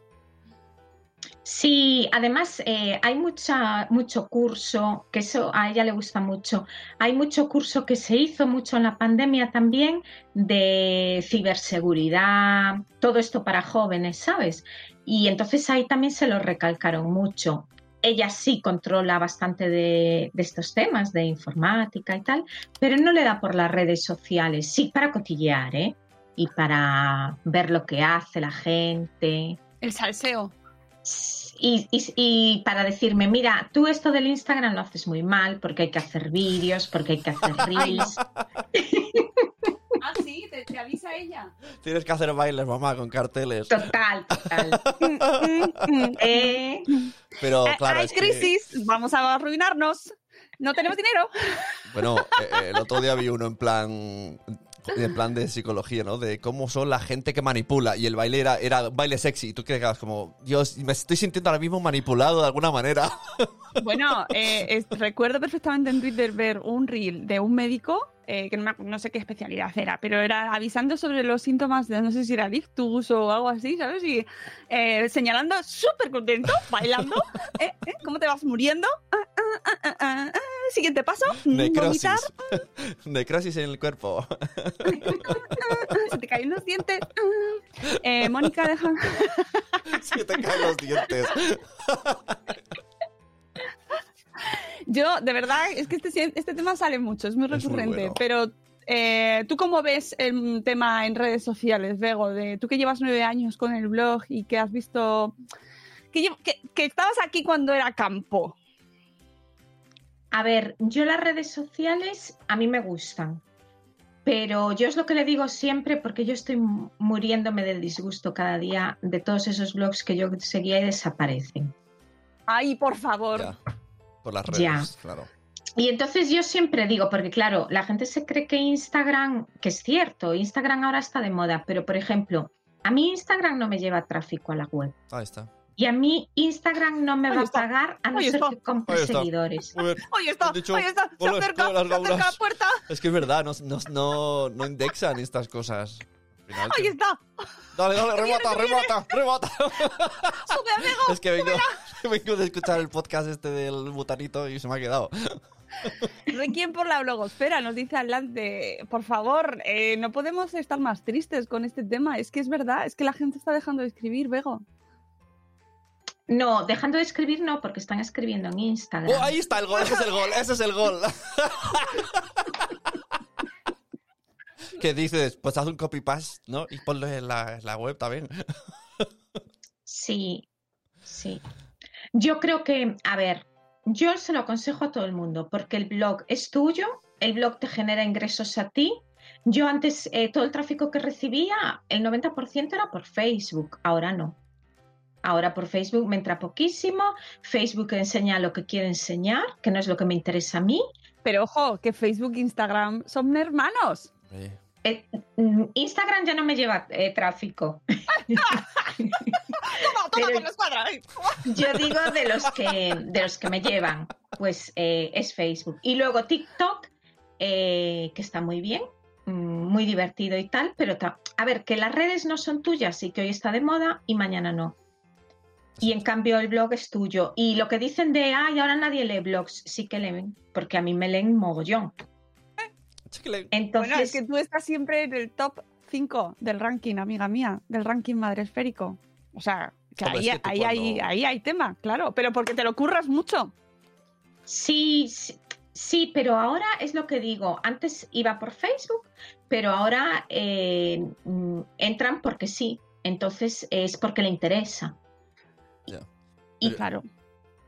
Sí, además eh, hay mucha, mucho curso, que eso a ella le gusta mucho. Hay mucho curso que se hizo mucho en la pandemia también de ciberseguridad, todo esto para jóvenes, ¿sabes? Y entonces ahí también se lo recalcaron mucho. Ella sí controla bastante de, de estos temas de informática y tal, pero no le da por las redes sociales, sí para cotillear, ¿eh? Y para ver lo que hace la gente. El salseo. Y, y, y, para decirme, mira, tú esto del Instagram lo haces muy mal porque hay que hacer vídeos, porque hay que hacer *laughs* reels. *laughs* ah, sí, te, te, avisa ella. Tienes que hacer bailes, mamá, con carteles. Total, total. *laughs* eh, Pero claro. Hay es crisis, que... vamos a arruinarnos. No tenemos dinero. Bueno, eh, el otro día vi uno en plan en plan de psicología, ¿no? De cómo son la gente que manipula. Y el baile era, era baile sexy. Y tú quedabas como, Dios, me estoy sintiendo ahora mismo manipulado de alguna manera. *laughs* Bueno, eh, es, recuerdo perfectamente en Twitter ver un reel de un médico, eh, que no, me, no, sé qué especialidad era, pero era avisando sobre los síntomas de, no sé si era ictus o algo así, ¿sabes? Y eh, señalando súper contento, bailando. *laughs* ¿Cómo te vas muriendo? Ah, ah, ah, Siguiente paso. Necrosis. Vomitar. *laughs* Necrosis en el cuerpo. *laughs* Se te caen los dientes. Eh, Mónica, deja. *laughs* Se te caen los dientes. Yo, de verdad, es que este, este tema sale mucho, es muy recurrente, muy bueno. pero eh, ¿tú cómo ves el tema en redes sociales, Bego? De, tú que llevas nueve años con el blog y que has visto... Que, que, que estabas aquí cuando era campo. A ver, yo las redes sociales a mí me gustan, pero yo es lo que le digo siempre porque yo estoy muriéndome del disgusto cada día de todos esos blogs que yo seguía y desaparecen. Ay, por favor. Ya, por las redes, Ya. claro. Y entonces yo siempre digo, porque claro, la gente se cree que Instagram, que es cierto, Instagram ahora está de moda, pero por ejemplo, a mí Instagram no me lleva tráfico a la web. Ahí está. Y a mí Instagram no me va a pagar a no ser que compre seguidores. Oye, está, oye, está, se acerca, se acerca la puerta. Es que es verdad, no, no, no, no indexan estas cosas. Ahí está. Dale, dale, remata, remata, remata. Sube, amigo. Es que vengo, *laughs* vengo de escuchar el podcast este del butanito y se me ha quedado. *laughs* Requiem por la blogosfera, nos dice adelante. Por favor, eh, no podemos estar más tristes con este tema. Es que es verdad, es que la gente está dejando de escribir, Bego. No, dejando de escribir no, porque están escribiendo en Instagram. Oh, ahí está el gol, ese es el gol, ese es el gol. *laughs* ¿Qué dices? Pues haz un copy-paste, ¿no? Y ponlo en la, en la web también. Sí, sí. Yo creo que, a ver, yo se lo aconsejo a todo el mundo, porque el blog es tuyo, el blog te genera ingresos a ti. Yo antes, eh, todo el tráfico que recibía, el 90% era por Facebook, ahora no. Ahora por Facebook me entra poquísimo, Facebook enseña lo que quiere enseñar, que no es lo que me interesa a mí. Pero ojo, que Facebook e Instagram son hermanos. Eh, Eh, mm, Instagram ya no me lleva eh, tráfico. *laughs* Toma, toma la escuadra. eh. *laughs* Yo digo de los que, de los que me llevan, pues eh, es Facebook. Y luego TikTok, eh, que está muy bien, mm, muy divertido y tal, pero a ver, que las redes no son tuyas y que hoy está de moda y mañana no. Y en cambio el blog es tuyo. Y lo que dicen de, ay, ahora nadie lee blogs, sí que leen, porque a mí me leen mogollón. Chicle. Entonces, Bueno, es que tú estás siempre en el top 5 del ranking, amiga mía, del ranking madre esférico. O sea, que ahí, es que tú ahí, hay, cuando- ahí hay tema, claro, pero porque te lo curras mucho. sí, sí, sí, pero ahora es lo que digo. Antes iba por Facebook, pero ahora eh, mm, entran porque sí. Entonces es porque le interesa. Y Pero- Claro.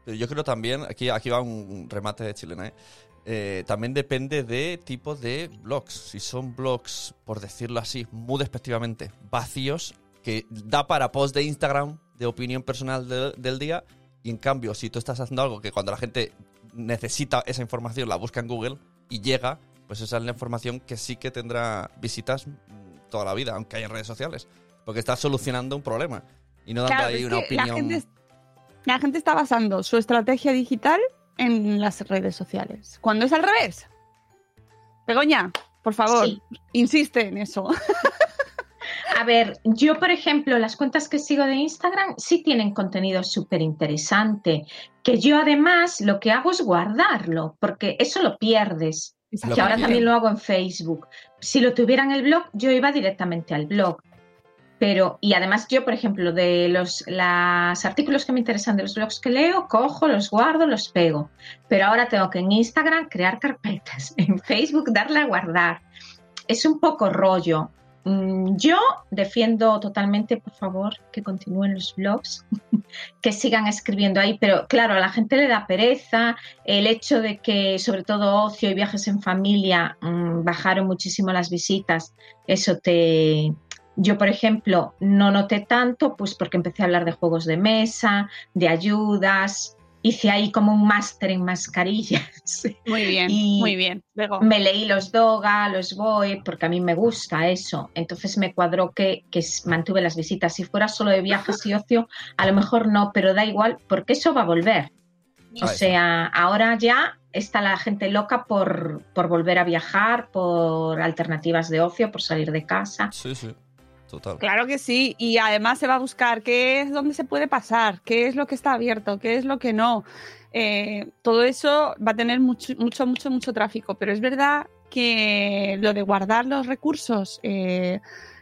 Pero yo creo también, aquí, aquí va un remate de chilena, ¿eh? Eh, también depende de tipo de blogs. Si son blogs, por decirlo así, muy despectivamente, vacíos, que da para post de Instagram de opinión personal de- del día, y en cambio, si tú estás haciendo algo que cuando la gente necesita esa información, la busca en Google y llega, pues esa es la información que sí que tendrá visitas mm, toda la vida, aunque haya redes sociales. Porque estás solucionando un problema y no dando Claro, ahí una la opinión. gente, la gente está basando su estrategia digital en las redes sociales. Cuando es al revés. Begoña, por favor, Sí. insiste en eso. A ver, yo por ejemplo, las cuentas que sigo de Instagram sí tienen contenido súper interesante, que yo además lo que hago es guardarlo, porque eso lo pierdes, Lo que ahora también lo hago en Facebook. Si lo tuviera en el blog, yo iba directamente al blog. Pero, y además yo, por ejemplo, de los las artículos que me interesan de los blogs que leo, cojo, los guardo, los pego. Pero ahora tengo que en Instagram crear carpetas, *laughs* en Facebook darle a guardar. Es un poco rollo. Mm, Yo defiendo totalmente, por favor, que continúen los blogs, *laughs* que sigan escribiendo ahí, pero claro, a la gente le da pereza el hecho de que, sobre todo ocio y viajes en familia, mm, bajaron muchísimo las visitas, eso te... Yo, por ejemplo, no noté tanto, pues porque empecé a hablar de juegos de mesa, de ayudas, hice ahí como un máster en mascarillas. *laughs* Muy bien, Y- muy bien. Me leí los Doga, los Boe, porque a mí me gusta eso. Entonces me cuadró que, mantuve las visitas. Si fuera solo de viajes y ocio, a lo mejor no, pero da igual, porque eso va a volver. O sea, ahora ya está la gente loca por, por volver a viajar, por alternativas de ocio, por salir de casa. Sí, sí. Total. Claro que sí, y además se va a buscar qué es dónde se puede pasar, qué es lo que está abierto, qué es lo que no. Eh, todo eso va a tener mucho, mucho, mucho, mucho tráfico, pero es verdad que lo de guardar los recursos eh,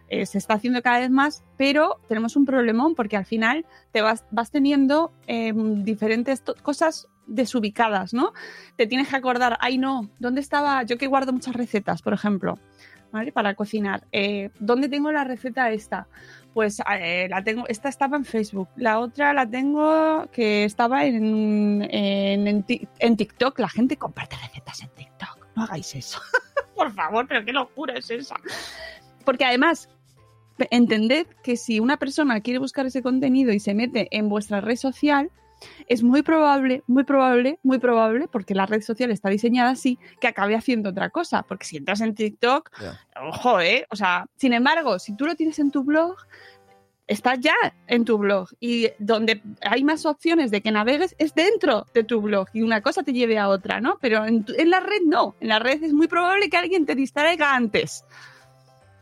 eh, se está haciendo cada vez más, pero tenemos un problemón porque al final te vas, vas teniendo eh, diferentes cosas desubicadas, ¿no? Te tienes que acordar, ay no, ¿dónde estaba? Yo que guardo muchas recetas, por ejemplo. ¿Vale? Para cocinar. Eh, ¿Dónde tengo la receta esta? Pues eh, la tengo, esta estaba en Facebook, la otra la tengo que estaba en, en, en en TikTok. La gente comparte recetas en TikTok. No hagáis eso. *laughs* Por favor, pero qué locura es esa. Porque además, entended que si una persona quiere buscar ese contenido y se mete en vuestra red social, es muy probable, muy probable, muy probable, porque la red social está diseñada así, que acabe haciendo otra cosa. Porque si entras en TikTok, ojo, ¿eh? O sea, sin embargo, si tú lo tienes en tu blog, está ya en tu blog. Y donde hay más opciones de que navegues es dentro de tu blog. Y una cosa te lleve a otra, ¿no? Pero en, tu- en la red no. En la red es muy probable que alguien te distraiga antes.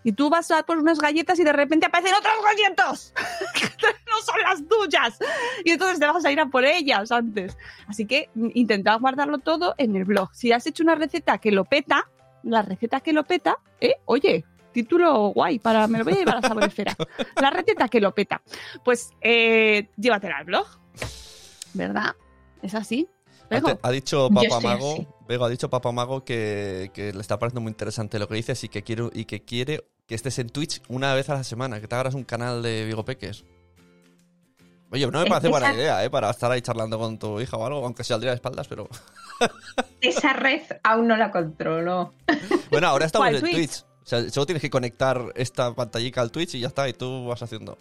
Y tú vas a por unas galletas y de repente aparecen otras galletas que *laughs* no son las tuyas. Y entonces te vas a ir a por ellas antes. Así que intentad guardarlo todo en el blog. Si has hecho una receta que lo peta, la receta que lo peta, eh, oye, título guay, para me lo voy a llevar a Sabor Esfera. La receta que lo peta. Pues eh, llévatela al blog. ¿Verdad? Es así. Antes, ha dicho *laughs* Papa Mago, así. Bego ha dicho Papa Mago que, que le está pareciendo muy interesante lo que dices y que quiere, y que quiere que estés en Twitch una vez a la semana, que te hagas un canal de Vigo Peques. Oye, no me parece buena Esa- idea, ¿eh? Para estar ahí charlando con tu hija o algo, aunque sea al día de espaldas, pero... *laughs* Esa red aún no la controlo. *laughs* Bueno, ahora estamos ¿Cuál, en Twitch? Twitch. O sea, solo tienes que conectar esta pantallica al Twitch y ya está, y tú vas haciendo.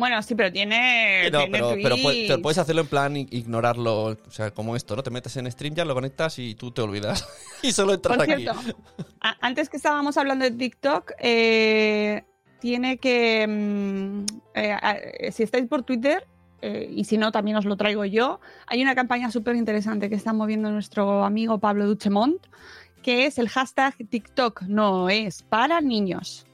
Bueno, sí, pero tiene. No, tiene pero, puedes hacerlo en plan ignorarlo, o sea, como esto, ¿no? Te metes en stream, ya lo conectas y tú te olvidas. *laughs* y solo entras Por aquí. cierto, a- antes que estábamos hablando de TikTok, eh, tiene que. mm, eh, a- si estáis por Twitter, eh, y si no, también os lo traigo yo, hay una campaña súper interesante que está moviendo nuestro amigo Pablo Duchemont, que es el hashtag TikTok no es para niños.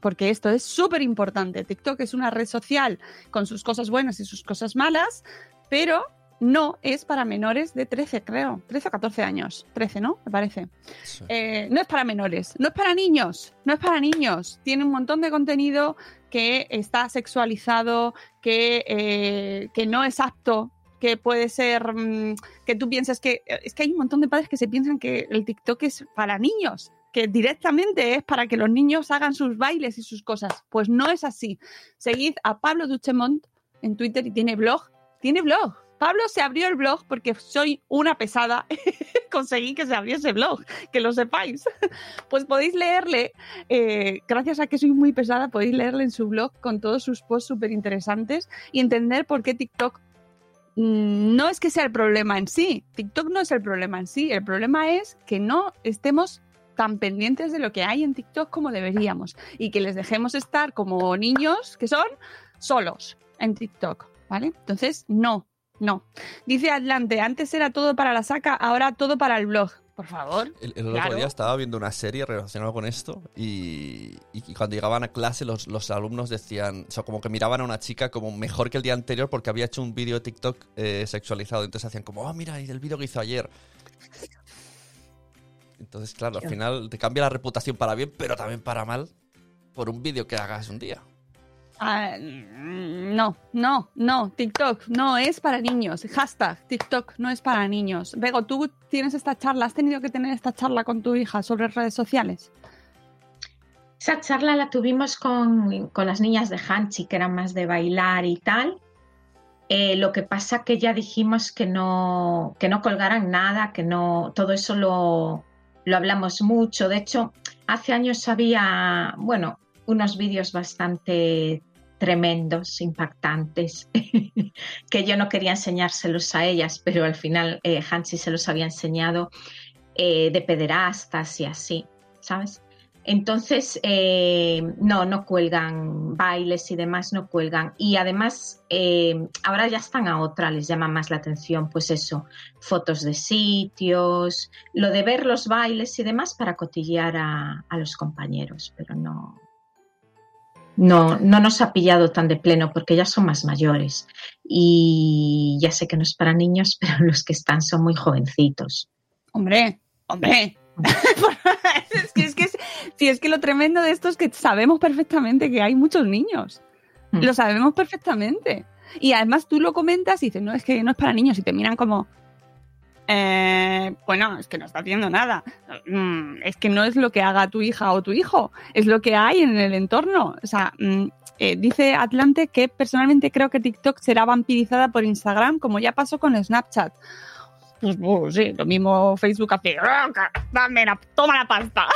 Porque esto es súper importante. TikTok es una red social con sus cosas buenas y sus cosas malas, pero no es para menores de 13, creo. 13 o 14 años. 13, ¿no? Me parece. Sí. Eh, no es para menores, no es para niños, no es para niños. Tiene un montón de contenido que está sexualizado, que, eh, que no es apto, que puede ser mm, que tú piensas que es que hay un montón de padres que se piensan que el TikTok es para niños, que directamente es para que los niños hagan sus bailes y sus cosas. Pues no es así. Seguid a Pablo Duchemont en Twitter y tiene blog, tiene blog. Pablo se abrió el blog porque soy una pesada. *laughs* Conseguí que se abriese blog, que lo sepáis. *laughs* Pues podéis leerle, eh, gracias a que soy muy pesada, podéis leerle en su blog con todos sus posts súper interesantes y entender por qué TikTok mm, no es que sea el problema en sí. TikTok no es el problema en sí. El problema es que no estemos tan pendientes de lo que hay en TikTok como deberíamos y que les dejemos estar como niños que son solos en TikTok, ¿vale? Entonces, no, no. Dice Atlante, antes era todo para la saca, ahora todo para el blog. Por favor. El, el otro día estaba viendo una serie relacionada con esto y, cuando llegaban a clase los, los alumnos decían, o sea, como que miraban a una chica como mejor que el día anterior porque había hecho un vídeo de TikTok eh, sexualizado. Entonces hacían como, oh, mira, el vídeo que hizo ayer. Entonces, claro, al final te cambia la reputación para bien, pero también para mal por un vídeo que hagas un día. Ah, no, no, no, TikTok no es para niños. Hashtag TikTok no es para niños. Bego, tú tienes esta charla, has tenido que tener esta charla con tu hija sobre redes sociales. Esa charla la tuvimos con, con las niñas de Hanchi, que eran más de bailar y tal. Eh, lo que pasa que ya dijimos que no, que no colgaran nada, que no, todo eso lo, lo hablamos mucho. De hecho, hace años había, bueno, unos vídeos bastante tremendos, impactantes, *laughs* que yo no quería enseñárselos a ellas, pero al final eh, Hansi se los había enseñado eh, de pederastas y así, ¿sabes? Entonces, eh, no, no cuelgan bailes y demás, no cuelgan. Y además, eh, ahora ya están a otra, les llama más la atención, pues eso, fotos de sitios, lo de ver los bailes y demás para cotillear a, a los compañeros, pero no, no, no nos ha pillado tan de pleno porque ya son más mayores. Y ya sé que no es para niños, *laughs* pero los que están son muy jovencitos. Hombre, hombre. que, *laughs* si es que lo tremendo de esto es que sabemos perfectamente que hay muchos niños. Mm. Lo sabemos perfectamente. Y además tú lo comentas y dices, no, es que no es para niños. Y te miran como, eh, bueno, es que no está haciendo nada. Mm, es que no es lo que haga tu hija o tu hijo, es lo que hay en el entorno. O sea, mm, eh, dice Atlante que personalmente creo que TikTok será vampirizada por Instagram, como ya pasó con Snapchat. Pues, pues, sí, lo mismo Facebook hace, dame la, toma la pasta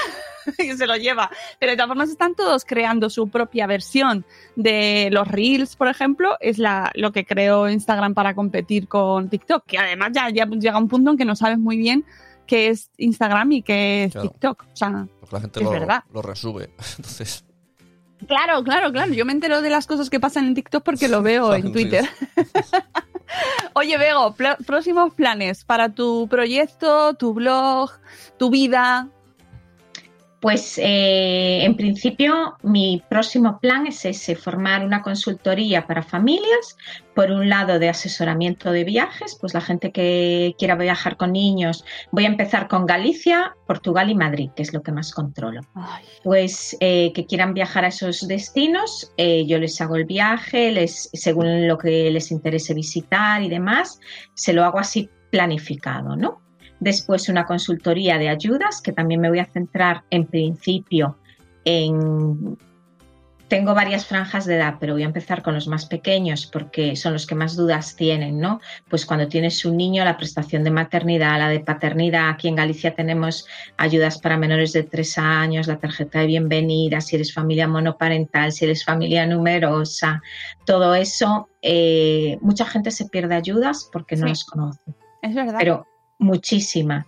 *laughs* y se lo lleva. Pero de todas formas están todos creando su propia versión de los Reels, por ejemplo, es la, lo que creó Instagram para competir con TikTok, que además ya, ya llega un punto en que no sabes muy bien qué es Instagram y qué es Claro. TikTok. O sea, Porque la gente Es lo, verdad. lo resube. *laughs* Entonces, Claro, claro, claro. Yo me entero de las cosas que pasan en TikTok porque lo veo *laughs* en. Twitter. Oye, pla- próximos planes para tu proyecto, tu blog, tu vida. Pues eh, en principio mi próximo plan es ese, formar una consultoría para familias, por un lado de asesoramiento de viajes, pues la gente que quiera viajar con niños, voy a empezar con Galicia, Portugal y Madrid, que es lo que más controlo. Ay, Pues eh, que quieran viajar a esos destinos, eh, yo les hago el viaje, les, según lo que les interese visitar y demás, se lo hago así planificado, ¿no? Después una consultoría de ayudas, que también me voy a centrar en principio en... Tengo varias franjas de edad, pero voy a empezar con los más pequeños porque son los que más dudas tienen, ¿no? Pues cuando tienes un niño, la prestación de maternidad, la de paternidad, aquí en Galicia tenemos ayudas para menores de tres años, la tarjeta de bienvenida, si eres familia monoparental, si eres familia numerosa, todo eso, eh, mucha gente se pierde ayudas porque no Sí. las conoce es verdad. pero muchísima.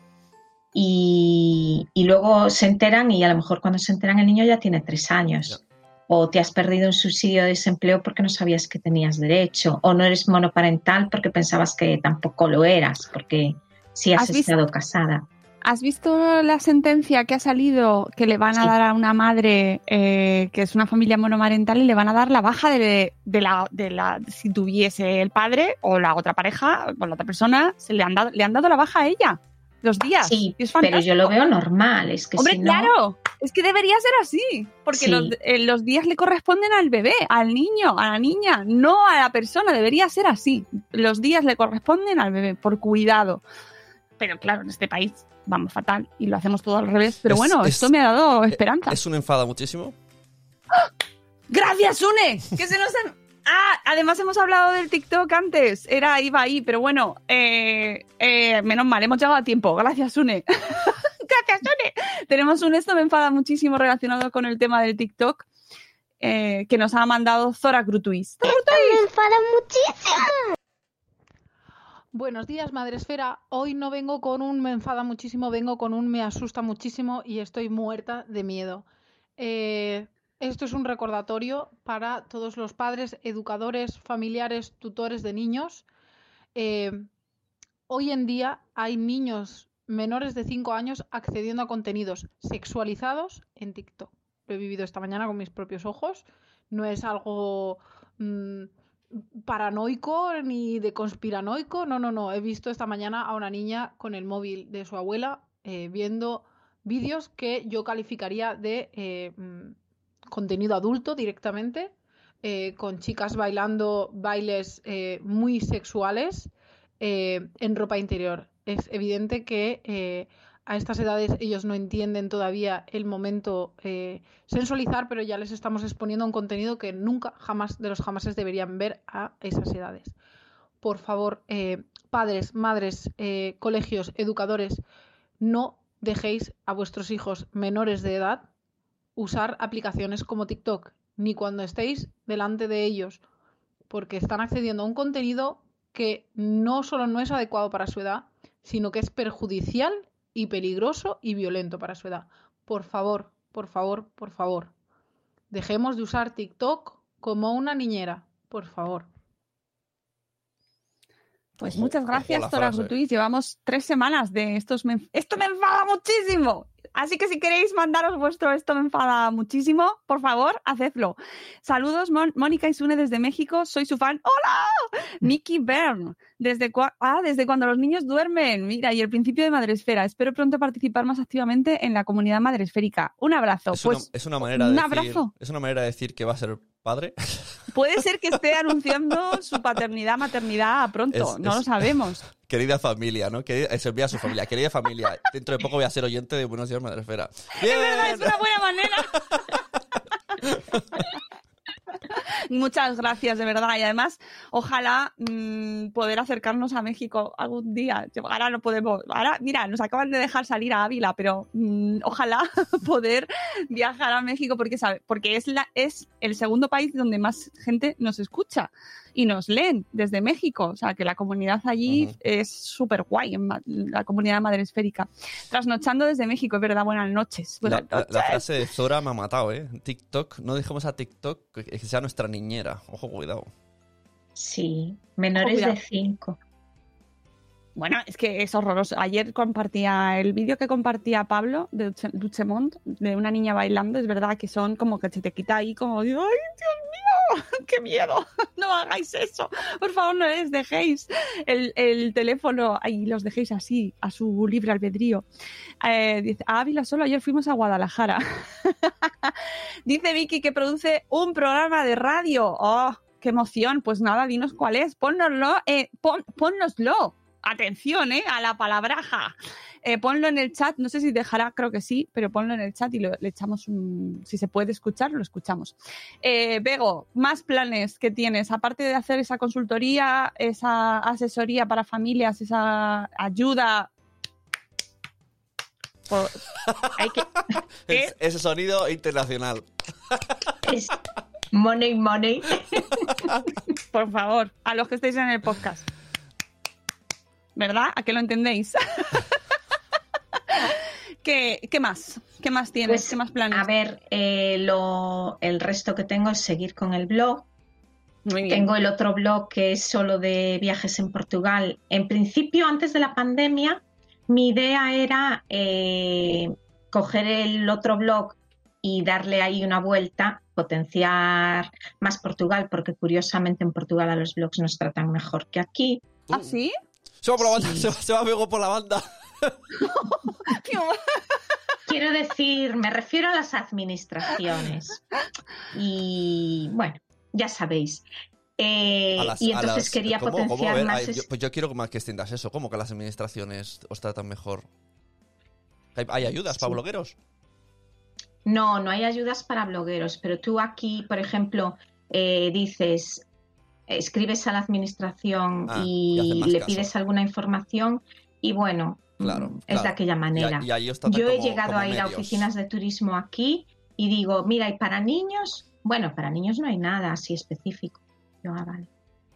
Y, y luego se enteran y a lo mejor cuando se enteran el niño ya tiene tres años. O te has perdido un subsidio de desempleo porque no sabías que tenías derecho. O no eres monoparental porque pensabas que tampoco lo eras, porque sí has, ¿Has visto? estado casada. ¿Has visto la sentencia que ha salido que le van a Sí. dar a una madre eh, que es una familia monomarental y le van a dar la baja de, de la, de la si tuviese el padre o la otra pareja o la otra persona se le han dado le han dado la baja a ella los días Sí, es pero yo lo veo normal. Es que Hombre, si no- claro, es que debería ser así, porque Sí. los, eh, los días le corresponden al bebé, al niño, a la niña, no a la persona, debería ser así. Los días le corresponden al bebé, por cuidado. Pero claro, en este país vamos fatal y lo hacemos todo al revés. Pero Es- bueno, es- esto me ha dado esperanza. Es un enfada muchísimo. *gasps* ¡Gracias, Une! Que se nos han- Ah, además hemos hablado del TikTok antes. Era, iba ahí, pero bueno, eh, eh, menos mal, hemos llegado a tiempo. Gracias, Une. *laughs* Gracias, Une. Tenemos un esto me enfada muchísimo relacionado con el tema del TikTok eh, que nos ha mandado Zora Grutuis. Me enfada muchísimo. Buenos días, Madre Esfera. Hoy no vengo con un me enfada muchísimo, vengo con un me asusta muchísimo y estoy muerta de miedo. Eh, esto es un recordatorio para todos los padres, educadores, familiares, tutores de niños. Eh, hoy en día hay niños menores de 5 años accediendo a contenidos sexualizados en TikTok. Lo he vivido esta mañana con mis propios ojos. No es algo mm, paranoico ni de conspiranoico. No, no, no. He visto esta mañana a una niña con el móvil de su abuela eh, viendo vídeos que yo calificaría de eh, mm, contenido adulto directamente, eh, con chicas bailando bailes muy sexuales en ropa interior. Es evidente que a estas edades ellos no entienden todavía el momento eh, sensualizar, pero ya les estamos exponiendo un contenido que nunca, jamás de los jamases deberían ver a esas edades. Por favor, eh, padres, madres, eh, colegios, educadores, no dejéis a vuestros hijos menores de edad usar aplicaciones como TikTok, ni cuando estéis delante de ellos, porque están accediendo a un contenido que no solo no es adecuado para su edad, sino que es perjudicial y peligroso y violento para su edad. Por favor, por favor, por favor. Dejemos de usar TikTok como una niñera, por favor. Pues Ojo, muchas gracias. Grutuis. Llevamos tres semanas de estos me... ¡Esto me enfada muchísimo! Así que si queréis mandaros vuestro esto me enfada muchísimo, por favor, hacedlo. Saludos, Mon- Mónica Isune desde México, soy su fan. ¡Hola! *laughs* Mickey Byrne, desde, cua- ah, desde cuando los niños duermen. Mira, y el principio de Madresfera. Espero pronto participar más activamente en la comunidad madresférica. Un abrazo. Es, pues una, es una manera de un decir, abrazo. es una manera de decir que va a ser padre. puede ser que esté *laughs* anunciando su paternidad, maternidad pronto. Es- no lo es- sabemos. *laughs* Querida familia, ¿no? Querida, eh, se envía a su familia. Querida familia, dentro de poco voy a ser oyente de Buenos Días Madresfera. ¡Bien! Es una buena manera. *laughs* Muchas gracias, de verdad. Y además, ojalá mm, poder acercarnos a México algún día. Ahora no podemos. Ahora, mira, nos acaban de dejar salir a Ávila, pero mm, ojalá *laughs* poder viajar a México porque sabe, porque es la es el segundo país donde más gente nos escucha y nos leen desde México. O sea, que la comunidad allí es súper guay, la comunidad madresférica. Trasnochando desde México, es verdad. Buenas noches. La, frase de Zora me ha matado, ¿eh? TikTok, no dejemos a TikTok que sea nuestra niñera. Ojo, cuidado. Sí, menores de 5. Bueno, es que es horroroso. Ayer compartía el vídeo que compartía Pablo de Duche- Duchemont de una niña bailando. Es verdad que son como que se te quita ahí como, digo, ¡ay, Dios mío! *laughs* ¡Qué miedo! *laughs* No hagáis eso. Por favor, no les dejéis el, el teléfono y los dejéis así, a su libre albedrío. Eh, dice, a Ávila solo ayer fuimos a Guadalajara. *laughs* dice Vicky que produce un programa de radio. ¡Oh! ¡Qué emoción! Pues nada, dinos cuál es. Pónnoslo, eh, pon- pónnoslo. Atención, ¿eh? A la palabraja. Eh, ponlo en el chat, no sé si dejará, creo que sí, pero ponlo en el chat y lo- le echamos un... Si se puede escuchar, lo escuchamos. Eh, Bego, más planes que tienes, aparte de hacer esa consultoría, esa asesoría para familias, esa ayuda... Por- hay que... *laughs* Ese sonido internacional. Es money, money. *laughs* Por favor, a los que estéis en el podcast. ¿Verdad? ¿A que lo entendéis? *laughs* ¿Qué, qué más? ¿Qué más tienes? Pues, ¿Qué más planes? A ver, eh, lo, el resto que tengo es seguir con el blog. Muy bien. Tengo el otro blog que es solo de viajes en Portugal. En principio, antes de la pandemia, mi idea era eh, coger el otro blog y darle ahí una vuelta, potenciar más Portugal, porque curiosamente en Portugal a los blogs nos tratan mejor que aquí. ¿Ah, sí? Se va por la banda, se va, se va Bego por la banda. *laughs* Quiero decir, me refiero a las administraciones. Y bueno, ya sabéis. Eh, A las- y entonces las- quería ¿cómo? ¿Cómo? A potenciar ver, más. ay, yo- pues yo quiero más que extiendas eso. ¿Cómo que las administraciones os tratan mejor? ¿Hay, hay ayudas para blogueros? No, no hay ayudas para blogueros, pero tú aquí, por ejemplo, eh, dices, escribes a la administración Ah, y le caso. pides alguna información y bueno, Claro, mm, es claro. de aquella manera. Y, y Yo he llegado a ir a oficinas de turismo aquí y digo, mira, ¿y para niños? Bueno, para niños no hay nada así específico. Yo, ah, vale.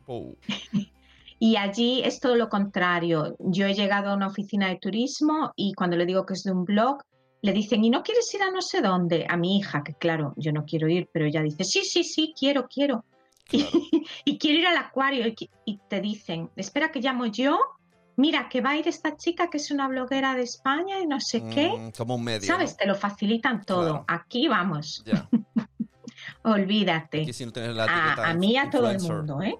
Oh, *laughs* Y allí es todo lo contrario. Yo he llegado a una oficina de turismo y cuando le digo que es de un blog, le dicen, ¿y no quieres ir a no sé dónde? A mi hija, que claro, yo no quiero ir, pero ella dice, sí, sí, sí, quiero, quiero. Claro. *laughs* Y quiero ir al acuario y, te dicen, espera que llamo yo, mira que va a ir esta chica que es una bloguera de España y no sé qué. Mm, como un medio. ¿Sabes? ¿no? Te lo facilitan todo. Claro. Aquí vamos, *laughs* olvídate Aquí si no la a, a mí y a todo el mundo, ¿eh?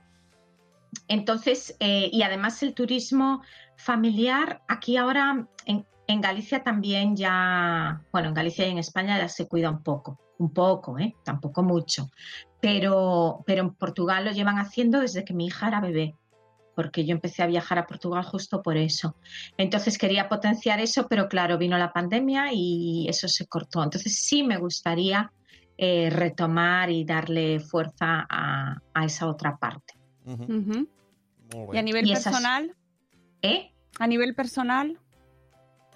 Entonces, eh, y además el turismo familiar, aquí ahora en, en Galicia también ya, bueno, en Galicia y en España ya se cuida un poco, un poco, ¿eh? Tampoco mucho, pero, pero en Portugal lo llevan haciendo desde que mi hija era bebé, porque yo empecé a viajar a Portugal justo por eso. Entonces quería potenciar eso, pero claro, vino la pandemia y eso se cortó. Entonces sí me gustaría eh, retomar y darle fuerza a, a esa otra parte. Muy Y a nivel Y esas- personal, ¿Eh? a nivel personal,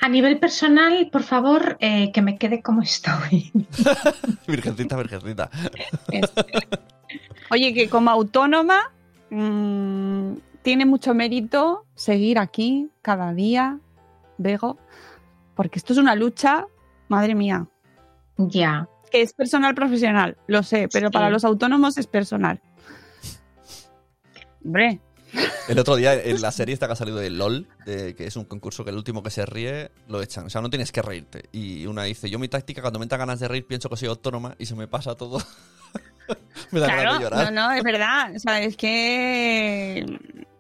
A nivel personal, por favor, eh, que me quede como estoy. *laughs* Virgencita, virgencita. oye, que como autónoma mm, tiene mucho mérito seguir aquí cada día, Bego, porque esto es una lucha, madre mía, ya. que es personal profesional, lo sé, pero Sí. para los autónomos es personal. Hombre, El otro día en la serie esta que ha salido de LOL, de, que es un concurso que el último que se ríe lo echan. O sea, no tienes que reírte. Y una dice, yo mi táctica cuando me entra ganas de reír pienso que soy autónoma y se me pasa todo. *laughs* me da ganas claro, de llorar. no, no, es verdad. O sea, es que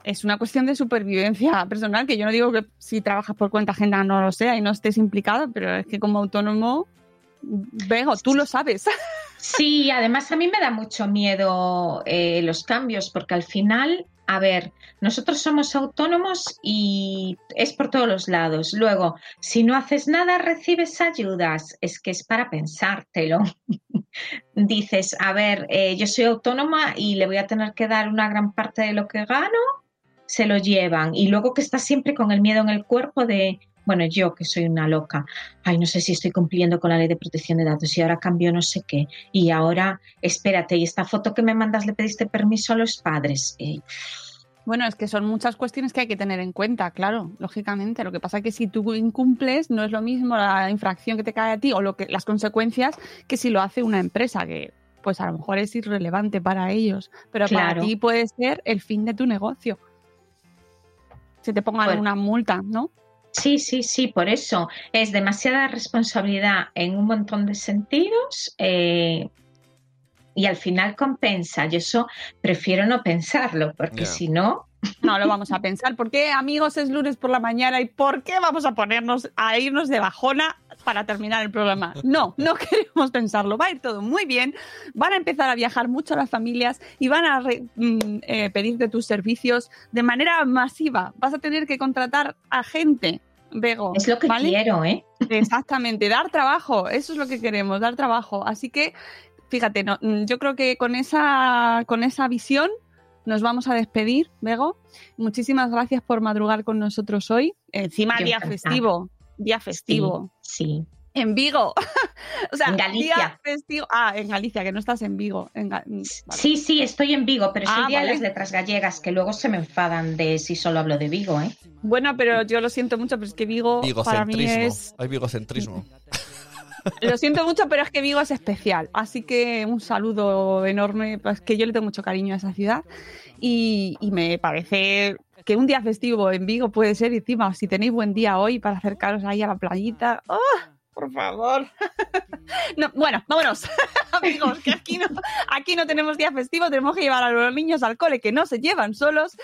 es una cuestión de supervivencia personal, que yo no digo que si trabajas por cuenta ajena no lo sea y no estés implicado, pero es que como autónomo, Bego, tú lo sabes. Sí, además a mí me da mucho miedo eh, los cambios, porque al final, a ver, nosotros somos autónomos y es por todos los lados. Luego, si no haces nada, recibes ayudas. Es que es para pensártelo. *laughs* Dices, a ver, eh, yo soy autónoma y le voy a tener que dar una gran parte de lo que gano, se lo llevan. Y luego que estás siempre con el miedo en el cuerpo de, bueno, yo que soy una loca, ay, no sé si estoy cumpliendo con la ley de protección de datos y ahora cambio no sé qué. Y ahora, espérate, y esta foto que me mandas le pediste permiso a los padres. Eh, Bueno, es que son muchas cuestiones que hay que tener en cuenta, claro, lógicamente. Lo que pasa es que si tú incumples, no es lo mismo la infracción que te cae a ti o lo que, las consecuencias que si lo hace una empresa, que pues a lo mejor es irrelevante para ellos, pero para ti puede ser el fin de tu negocio. Si te pongan Bueno. una multa, ¿no? Sí, sí, sí, por eso es demasiada responsabilidad en un montón de sentidos eh, y al final compensa. Yo eso prefiero no pensarlo, porque si no, *laughs* No lo vamos a pensar. ¿Por qué, amigos, es lunes por la mañana y por qué vamos a ponernos a irnos de bajona para terminar el programa? No, no *laughs* queremos pensarlo. Va a ir todo muy bien. Van a empezar a viajar mucho las familias y van a re- mm, eh, pedirte tus servicios de manera masiva. Vas a tener que contratar a gente. Bego, es lo que ¿vale? quiero, ¿eh? *laughs* Exactamente, dar trabajo, eso es lo que queremos, dar trabajo. Así que, fíjate, no, mm, yo creo que con esa, con esa visión nos vamos a despedir, Bego. Muchísimas gracias por madrugar con nosotros hoy. Encima, Yo día festivo, día festivo. Sí. En Vigo. *laughs* o sea, En Galicia. día festivo. Ah, en Galicia, que no estás en Vigo. En Ga- mm, vale. Sí, sí, estoy en Vigo, pero soy Ah, día de las letras gallegas, que luego se me enfadan de si solo hablo de Vigo, ¿eh? Bueno, pero yo lo siento mucho, pero es que Vigo para mí es Hay bigocentrismo. *laughs* Lo siento mucho, pero es que Vigo es especial. Así que un saludo enorme, pues que yo le tengo mucho cariño a esa ciudad. Y, y me parece que un día festivo en Vigo puede ser, encima, si tenéis buen día hoy para acercaros ahí a la playita. ¡oh! Por favor. *laughs* No, bueno, vámonos, *laughs* amigos, que aquí no, aquí no tenemos día festivo, tenemos que llevar a los niños al cole que no se llevan solos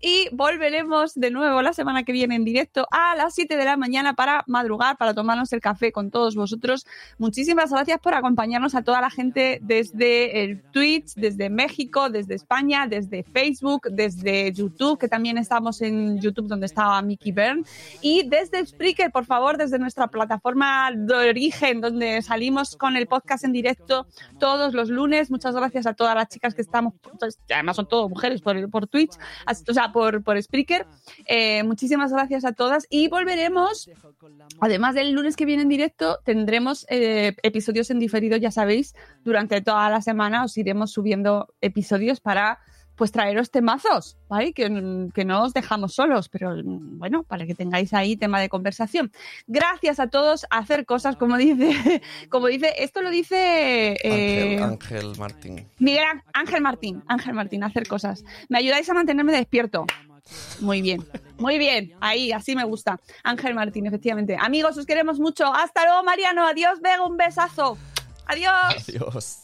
y volveremos de nuevo la semana que viene en directo a las 7 de la mañana para madrugar, para tomarnos el café con todos vosotros. Muchísimas gracias por acompañarnos a toda la gente desde el Twitch, desde México, desde España, desde Facebook, desde YouTube, que también estamos en YouTube donde estaba Mickey Byrne, y desde Spreaker, por favor, desde nuestra plataforma de origen, donde salimos con el podcast en directo todos los lunes. Muchas gracias a todas las chicas que estamos, pues, además son todas mujeres por, por Twitch, o sea, por, por Spreaker. Eh, muchísimas gracias a todas y volveremos, además del lunes que viene en directo, tendremos eh, episodios en diferido, ya sabéis, durante toda la semana os iremos subiendo episodios para pues traeros temazos, ¿vale? Que, que, no os dejamos solos, pero bueno, para que tengáis ahí tema de conversación. Gracias a todos a hacer cosas, como dice, *laughs* como dice, esto lo dice eh, Ángel, Ángel, Martín. Miguel Ángel Martín, Ángel Martín, hacer cosas. Me ayudáis a mantenerme despierto. Muy bien, muy bien, ahí, así me gusta. Ángel Martín, efectivamente. Amigos, os queremos mucho. Hasta luego, Mariano. Adiós, Vega, un besazo. Adiós. Adiós.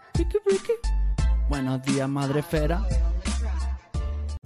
Buenos días, madre fera.